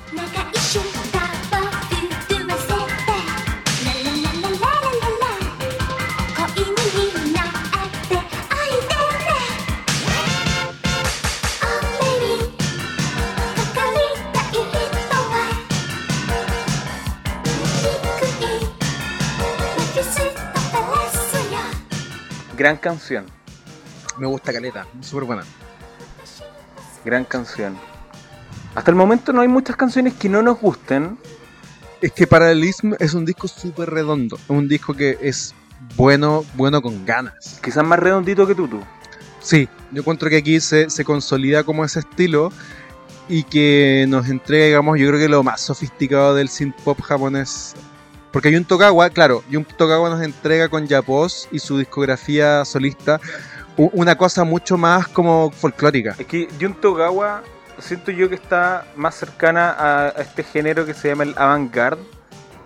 Gran canción me gusta Caleta, súper buena. Gran canción. Hasta el momento no hay muchas canciones que no nos gusten. Es que Paralelism es un disco súper redondo. Es un disco que es bueno, bueno con ganas. Quizás más redondito que Tutu. Sí, yo encuentro que aquí se, se consolida como ese estilo y que nos entrega, digamos, yo creo que lo más sofisticado del synth pop japonés. Porque Jun Tokawa, claro, Jun Tokawa nos entrega con Yapos y su discografía solista una cosa mucho más como folclórica. Es que Jun Togawa siento yo que está más cercana a, este género que se llama el avant-garde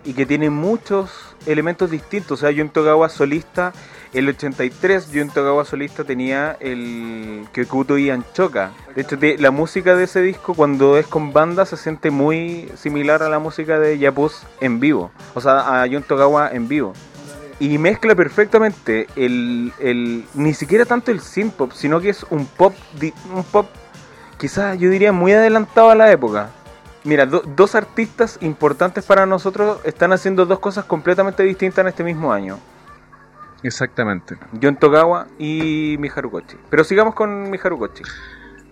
y que tiene muchos elementos distintos. O sea, Jun Togawa solista, el 83 Jun Togawa solista tenía el Kyokuto y Anchoka. De hecho, la música de ese disco cuando es con banda se siente muy similar a la música de Yapus en vivo. O sea, a Jun Togawa en vivo. Y mezcla perfectamente el, el ni siquiera tanto el synth pop, sino que es un pop un pop quizás yo diría muy adelantado a la época. Mira, do- dos artistas importantes para nosotros están haciendo dos cosas completamente distintas en este mismo año. Exactamente. John Togawa y Miharu Kochi. Pero sigamos con Miharu Kochi.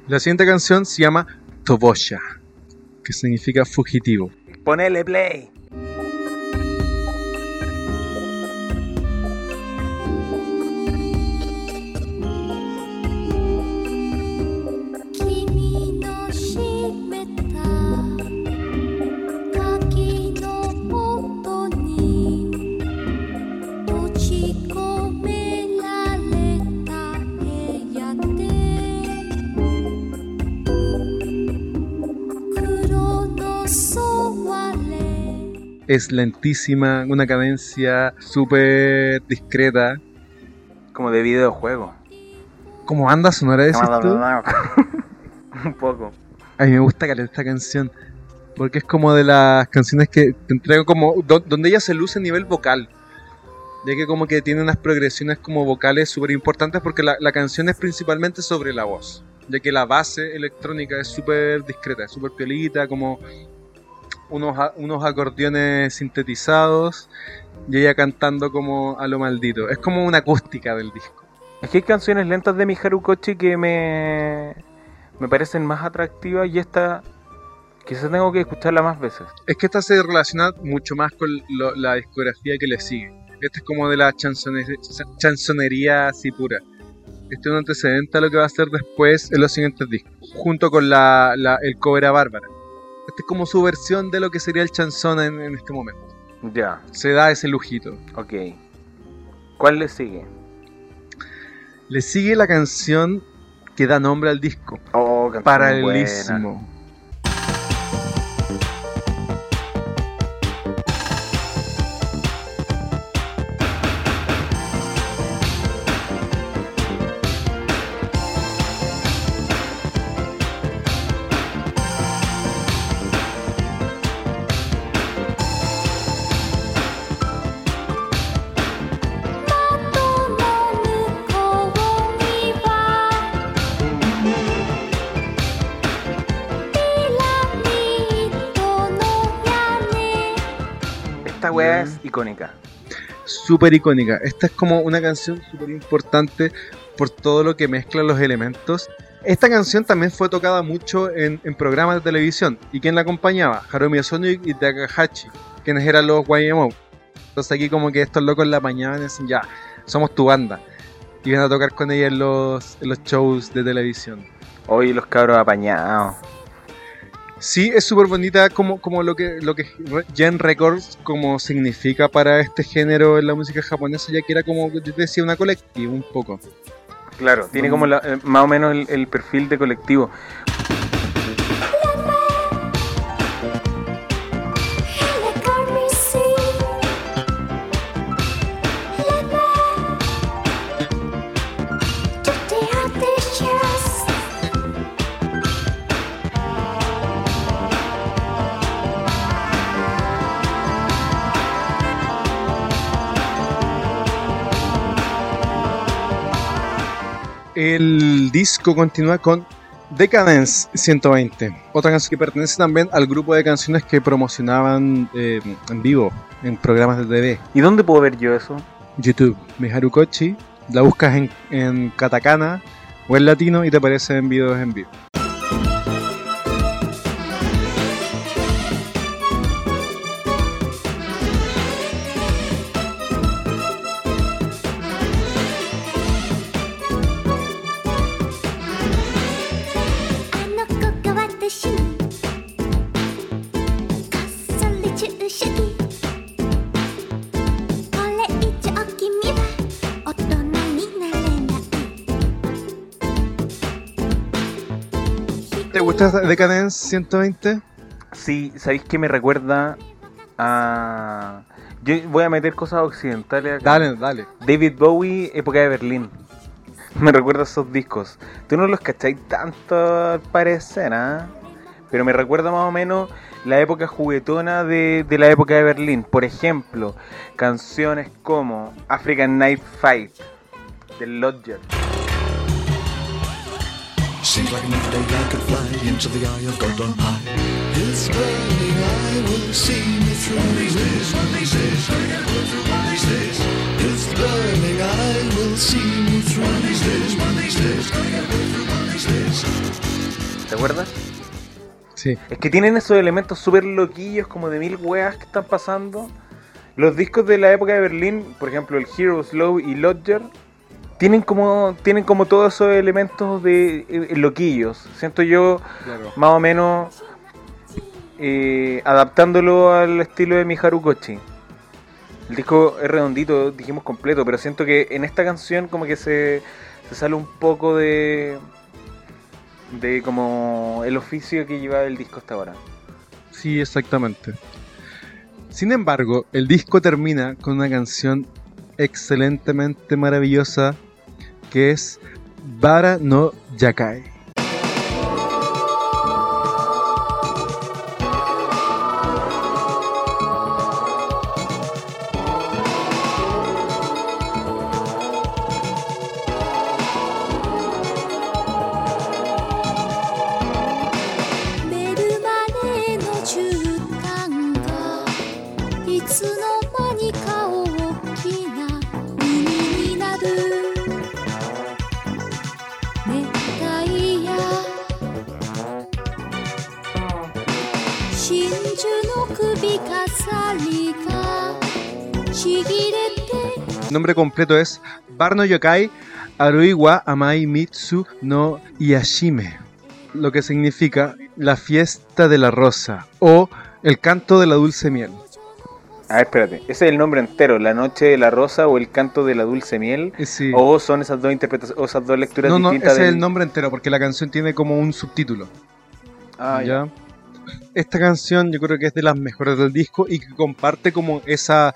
La siguiente canción se llama Tobosha, que significa fugitivo. Ponele play. Es lentísima, una cadencia súper discreta. Como de videojuego. Como banda sonora, tú? (laughs) Un poco. A mí me gusta caleta esta canción. Porque es como de las canciones que te entrego como. do- donde ella se luce a nivel vocal. Ya que como que tiene unas progresiones como vocales súper importantes porque la, la canción es principalmente sobre la voz. Ya que la base electrónica es súper discreta, es súper piolita, como unos, unos acordeones sintetizados y ella cantando como a lo maldito. Es como una acústica del disco. Es que hay canciones lentas de Miharu Kochi que me, me parecen más atractivas y esta quizás tengo que escucharla más veces. Es que esta se relaciona mucho más con lo- la discografía que le sigue. Esta es como de la chansone- cha- chansonería así pura. Este es un antecedente a lo que va a hacer después en los siguientes discos, junto con la, la- el cover a Bárbara. Esta es como su versión de lo que sería el chanson en, en este momento. Ya, Se da ese lujito. ok. ¿Cuál le sigue? Le sigue la canción que da nombre al disco, Oh, canción. Paralelismo. Icónica. súper icónica. Esta es como una canción súper importante por todo lo que mezcla los elementos. Esta canción también fue tocada mucho en, en programas de televisión. ¿Y quién la acompañaba? Harumi Osono y Takahashi, quienes eran los YMO. Entonces aquí como que estos locos la apañaban y decían, ya, somos tu banda. Y iban a tocar con ella en los, en los shows de televisión. Hoy los cabros apañados. Sí, es súper bonita como, como lo que lo que Gen Records como significa para este género en la música japonesa, ya que era como, yo te decía, una colectiva un poco. Claro, tiene como la- eh, más o menos el, el perfil de colectivo. El disco continúa con Decadence 120, otra canción que pertenece también al grupo de canciones que promocionaban eh, en vivo en programas de TV. ¿Y dónde puedo ver yo eso? YouTube, Miharu Kochi, la buscas en, en katakana o en latino y te aparecen videos en vivo. " ¿Te gusta Decadence 120? Sí, ¿sabéis que me recuerda a... Yo voy a meter cosas occidentales acá. Dale, dale. David Bowie, época de Berlín. Me recuerda a esos discos. Tú no los cacháis tanto al parecer, ¿ah? Pero me recuerda más o menos la época juguetona de, de la época de Berlín. Por ejemplo, canciones como African Night Fight, del Lodger. Seems like another day I could fly into the eye of God on high. His burning eye will see me through. One these days, one these days, through one these days. His burning eye will see me through. One these days, one these days, through one these days. ¿Te acuerdas? Sí. Es que tienen esos elementos súper loquillos, como de mil weas que están pasando. Los discos de la época de Berlín, por ejemplo, el Heroes Low y Lodger, tienen como, tienen como todos esos elementos de eh, loquillos. Siento yo, Claro. más o menos, eh, adaptándolo al estilo de Miharu Kochi. El disco es redondito, dijimos completo, pero siento que en esta canción como que se, se sale un poco de de como el oficio que lleva el disco hasta ahora. Sí, exactamente. Sin embargo, el disco termina con una canción excelentemente maravillosa que es Bara no Yakai.「nombre completo es Bar no Yokai Aruiwa Amai Mitsu no Yashime, lo que significa la fiesta de la rosa o el canto de la dulce miel. A ver, espérate, ese es el nombre entero, La Noche de la Rosa o El Canto de la Dulce Miel. Eh, sí. O son esas dos interpretaciones, o esas dos lecturas No, no, ese distintas es del- el nombre entero porque la canción tiene como un subtítulo. Ah, ya. ¿ya? Esta canción yo creo que es de las mejores del disco y que comparte como esa,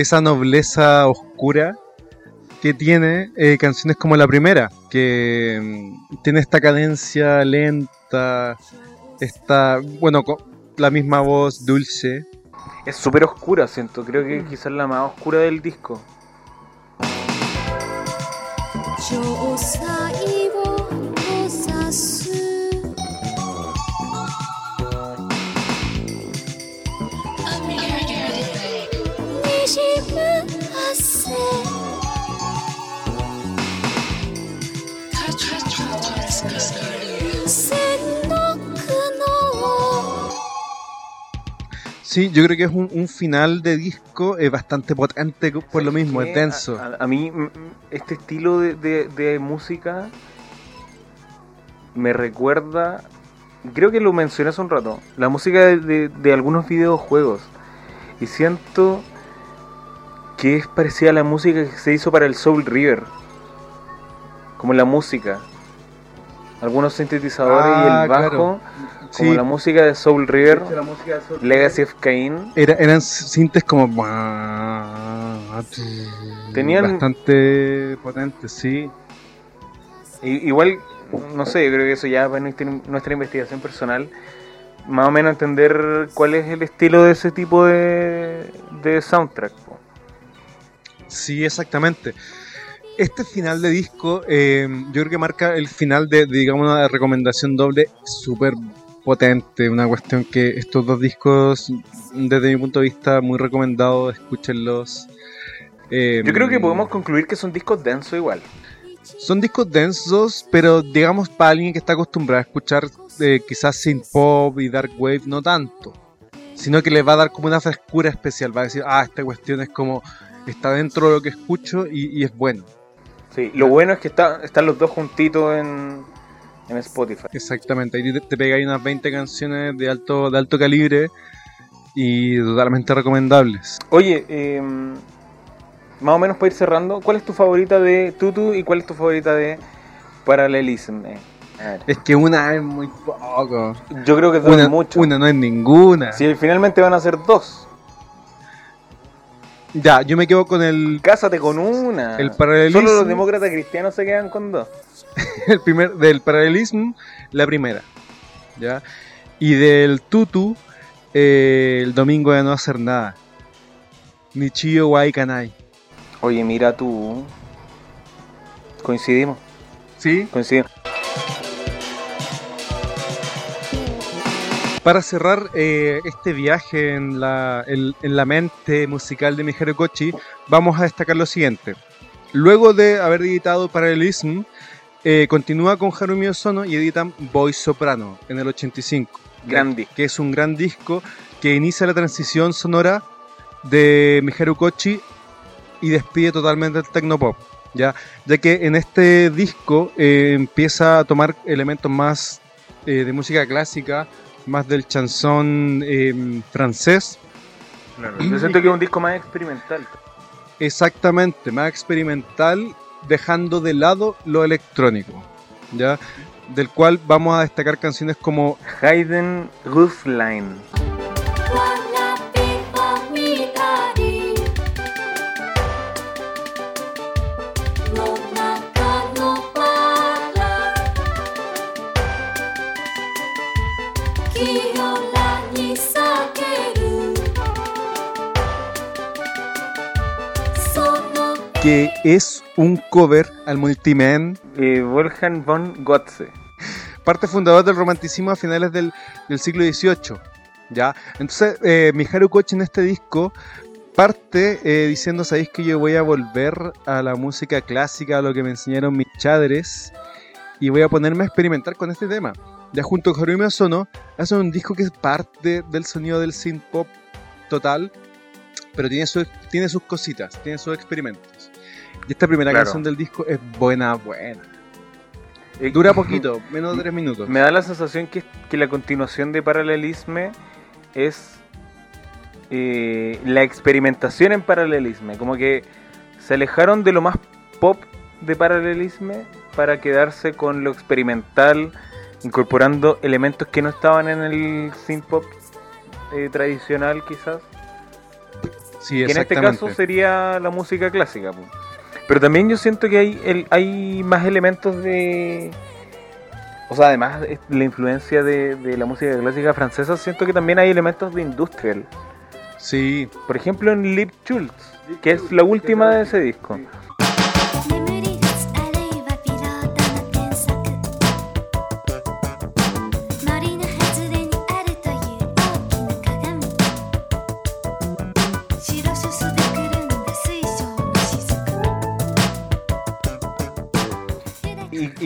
esa nobleza oscura que tiene eh, canciones como la primera, que mm, tiene esta cadencia lenta, esta, bueno, con la misma voz dulce. Es súper oscura, siento. Creo que Mm. quizás la más oscura del disco. 城 Sí, yo creo que es un, un final de disco eh, bastante potente por lo mismo, es denso. A, a- a mí, mm, mm, este estilo de, de- de música me recuerda. Creo que lo mencioné hace un rato. La música de, de- algunos videojuegos. Y siento que es parecida a la música que se hizo para el Soul River. Como la música. Algunos sintetizadores y Ah, el bajo. claro. Como Sí. la música de Soul River. Legacy of Cain. Era- eran sintes como... Tenían- Bastante potentes, sí. I- Igual, no sé, yo creo que eso ya va en nuestra, nuestra investigación personal. Más o menos entender cuál es el estilo de ese tipo de, de soundtrack. po. Sí, exactamente. Este final de disco, eh, yo creo que marca el final de, de, digamos, una recomendación doble súper potente. Una cuestión que estos dos discos, desde mi punto de vista, muy recomendados, escúchenlos. Eh, Yo creo que podemos concluir que son discos densos igual. Son discos densos, pero digamos para alguien que está acostumbrado a escuchar eh, quizás synth pop y dark wave, no tanto. Sino que le va a dar como una frescura especial. Va a decir, ah, esta cuestión es como, está dentro de lo que escucho y, y es bueno. Sí, lo bueno es que está, están los dos juntitos en, en Spotify. Exactamente, ahí te, te pegáis unas 20 canciones de alto, de alto calibre y totalmente recomendables. Oye, eh, más o menos para ir cerrando, ¿cuál es tu favorita de Tutu y cuál es tu favorita de Parallelism? Eh. Es que una es muy poco. Yo creo que dos Una, mucho. una no es ninguna. Si finalmente van a ser dos, Ya, yo me quedo con el, cásate con una. El paralelismo- Solo los demócratas cristianos se quedan con dos. (laughs) el primer del paralelismo, la primera. ¿Ya? Y del tutu, eh, el domingo de no hacer nada. Nichio Wai Kanai. Oye, mira tú. Coincidimos, ¿Sí? coincidimos. Para cerrar eh, este viaje en la, en, en la mente musical de Miharu Kochi, vamos a destacar lo siguiente. Luego de haber editado Parallelism, eh, continúa con Harumi Osono y editan Boy Soprano en el 85. Gran disco. Que es un gran disco que inicia la transición sonora de Miharu Kochi y despide totalmente el tecnopop. ¿ya? ya que en este disco eh, empieza a tomar elementos más eh, de música clásica, más del chanson eh, francés, Yo siento que es un disco más experimental. exactamente, más experimental, dejando de lado lo electrónico, ¿ya? del cual vamos a destacar canciones como Hayden Roofline. Que es un cover al multiman, Eh, Wolfgang von Gotze. parte fundador del romanticismo a finales del, del siglo XVIII. ¿ya? Entonces, eh, Miharu Kochi en este disco parte eh, diciendo, sabéis que yo voy a volver a la música clásica, a lo que me enseñaron mis chadres, y voy a ponerme a experimentar con este tema. Ya junto con Harumi Osono, hace un disco que es parte del sonido del synth pop total, pero tiene, su- tiene sus cositas, tiene sus experimentos. Y esta primera Claro. canción del disco es buena, buena. Eh, Dura poquito, menos de tres minutos. Me da la sensación que, que la continuación de Paralelisme es eh, la experimentación en Paralelisme. Como que se alejaron de lo más pop de Paralelisme para quedarse con lo experimental, incorporando elementos que no estaban en el synth pop eh, tradicional quizás. Sí, que en este caso sería la música clásica. po. Pero también yo siento que hay, el- hay más elementos de... O sea, además de la influencia de, de la música clásica francesa, siento que también hay elementos de industrial. Sí, Por ejemplo, en Lip Schultz, que es la última de ese disco. 眠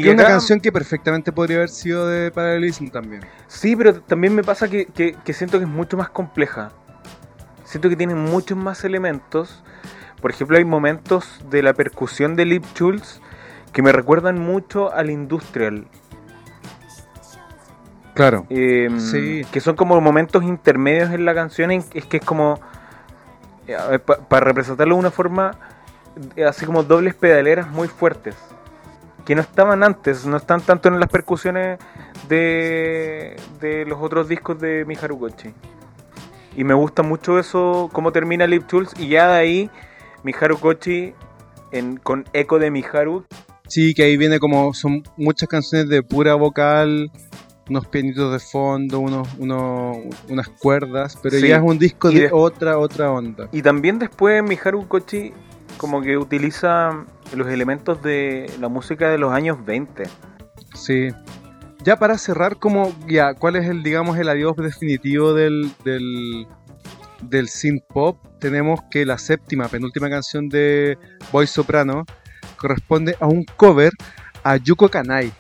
Y, una acá- canción que perfectamente podría haber sido de Paralelism también. Sí, pero también me pasa que, que- que siento que es mucho más compleja. siento que tiene muchos más elementos. Por ejemplo, hay momentos de la percusión de Lip Schultz que me recuerdan mucho al industrial. Claro. Eh, Sí. Que son como momentos intermedios en la canción. en- es que es como. para representarlo de una forma. eh, Así como dobles pedaleras muy fuertes. Que no estaban antes. No están tanto en las percusiones de, de los otros discos de Miharu Kochi. Y me gusta mucho eso. Cómo termina Lip Tools. Y ya de ahí. Miharu Kochi. En, con eco de Miharu. Sí, que ahí viene como. Son muchas canciones de pura vocal. Unos pianitos de fondo, unos, unos, unas cuerdas, pero Sí. ya es un disco de de- otra, otra onda. Y también después Miharu Kochi como que utiliza los elementos de la música de los años 20. Sí. Ya para cerrar, como ya, ¿cuál es el, digamos, el adiós definitivo del, del, del synth pop? Tenemos que la séptima, penúltima canción de Boy Soprano corresponde a un cover a Yuko Kanai.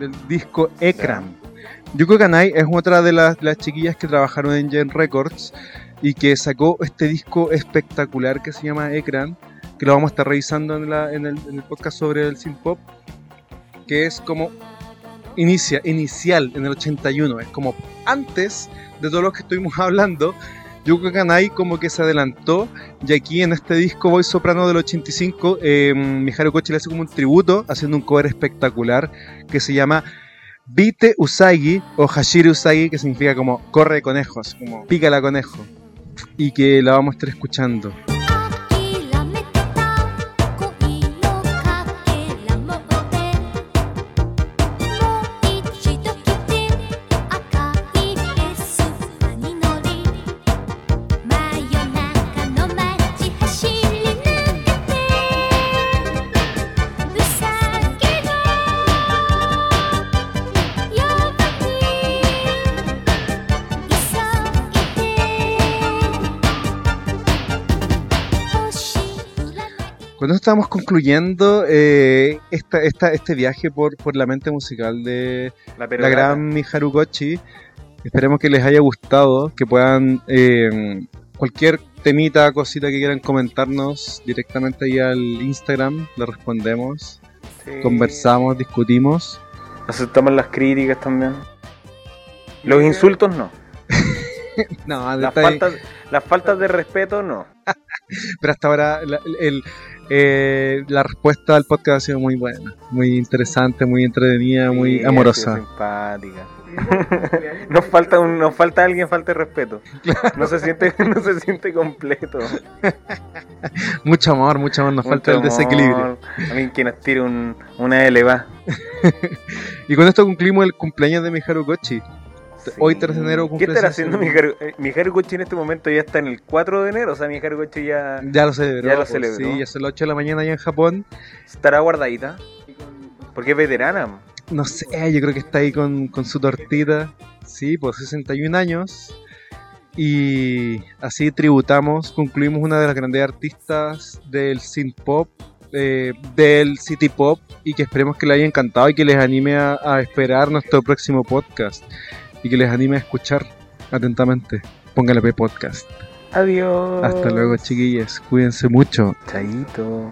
Del disco Ekran. Yuko Kanai es otra de las, las chiquillas que trabajaron en Gen Records y que sacó este disco espectacular que se llama Ekran, que lo vamos a estar revisando en, la- en el, en el podcast sobre el synth pop, que es como inicia, inicial en el 81, es como antes de todo lo que estuvimos (laughs) hablando. Yuko Kanai como que se adelantó y aquí en este disco Voy Soprano del 85 eh, Miharu Kochi le hace como un tributo haciendo un cover espectacular que se llama Bite Usagi o Hashiri Usagi, que significa como corre conejos, como pícala conejo. Y que la vamos a estar escuchando. Estamos concluyendo eh, esta, esta, este viaje por, por la mente musical de, La, gran Miharu Kochi. Esperemos que les haya gustado, que puedan eh, cualquier temita, cosita que quieran comentarnos directamente ahí al Instagram, le respondemos, Sí. conversamos, discutimos. Aceptamos las críticas también. Los insultos no. (laughs) No, Las faltas, las faltas de respeto no. Pero hasta ahora la, el- eh, la respuesta al podcast ha sido muy buena, muy interesante, muy entretenida, muy Sí, amorosa. Simpática. (laughs) nos falta un, nos falta alguien falta de respeto. No se siente, (laughs) no se siente completo. (laughs) Mucho amor, mucho amor, nos falta el desequilibrio. amor. Alguien que nos tire un, una eleva. Y con esto concluimos el cumpleaños de Miharu Hoy, 3 de enero, ¿Qué cumple estará ese- haciendo Miharu? eh, Miharu Kochi en este momento ya está en el 4 de enero. O sea, Miharu Kochi ya Ya lo celebró. Ya lo pues, celebró. Sí, ya son las 8 de la mañana allá en Japón. estará guardadita. Porque es veterana. No sé, yo creo que está ahí con, con su tortita. Sí, pues 61 años. Y así tributamos, concluimos una de las grandes artistas del synth pop, eh, del city pop, y que esperemos que les haya encantado y que les anime a, a esperar nuestro próximo podcast. Y que les anime a escuchar atentamente. Póngale P podcast. Adiós. Hasta luego, chiquillas. Cuídense mucho. Chaito.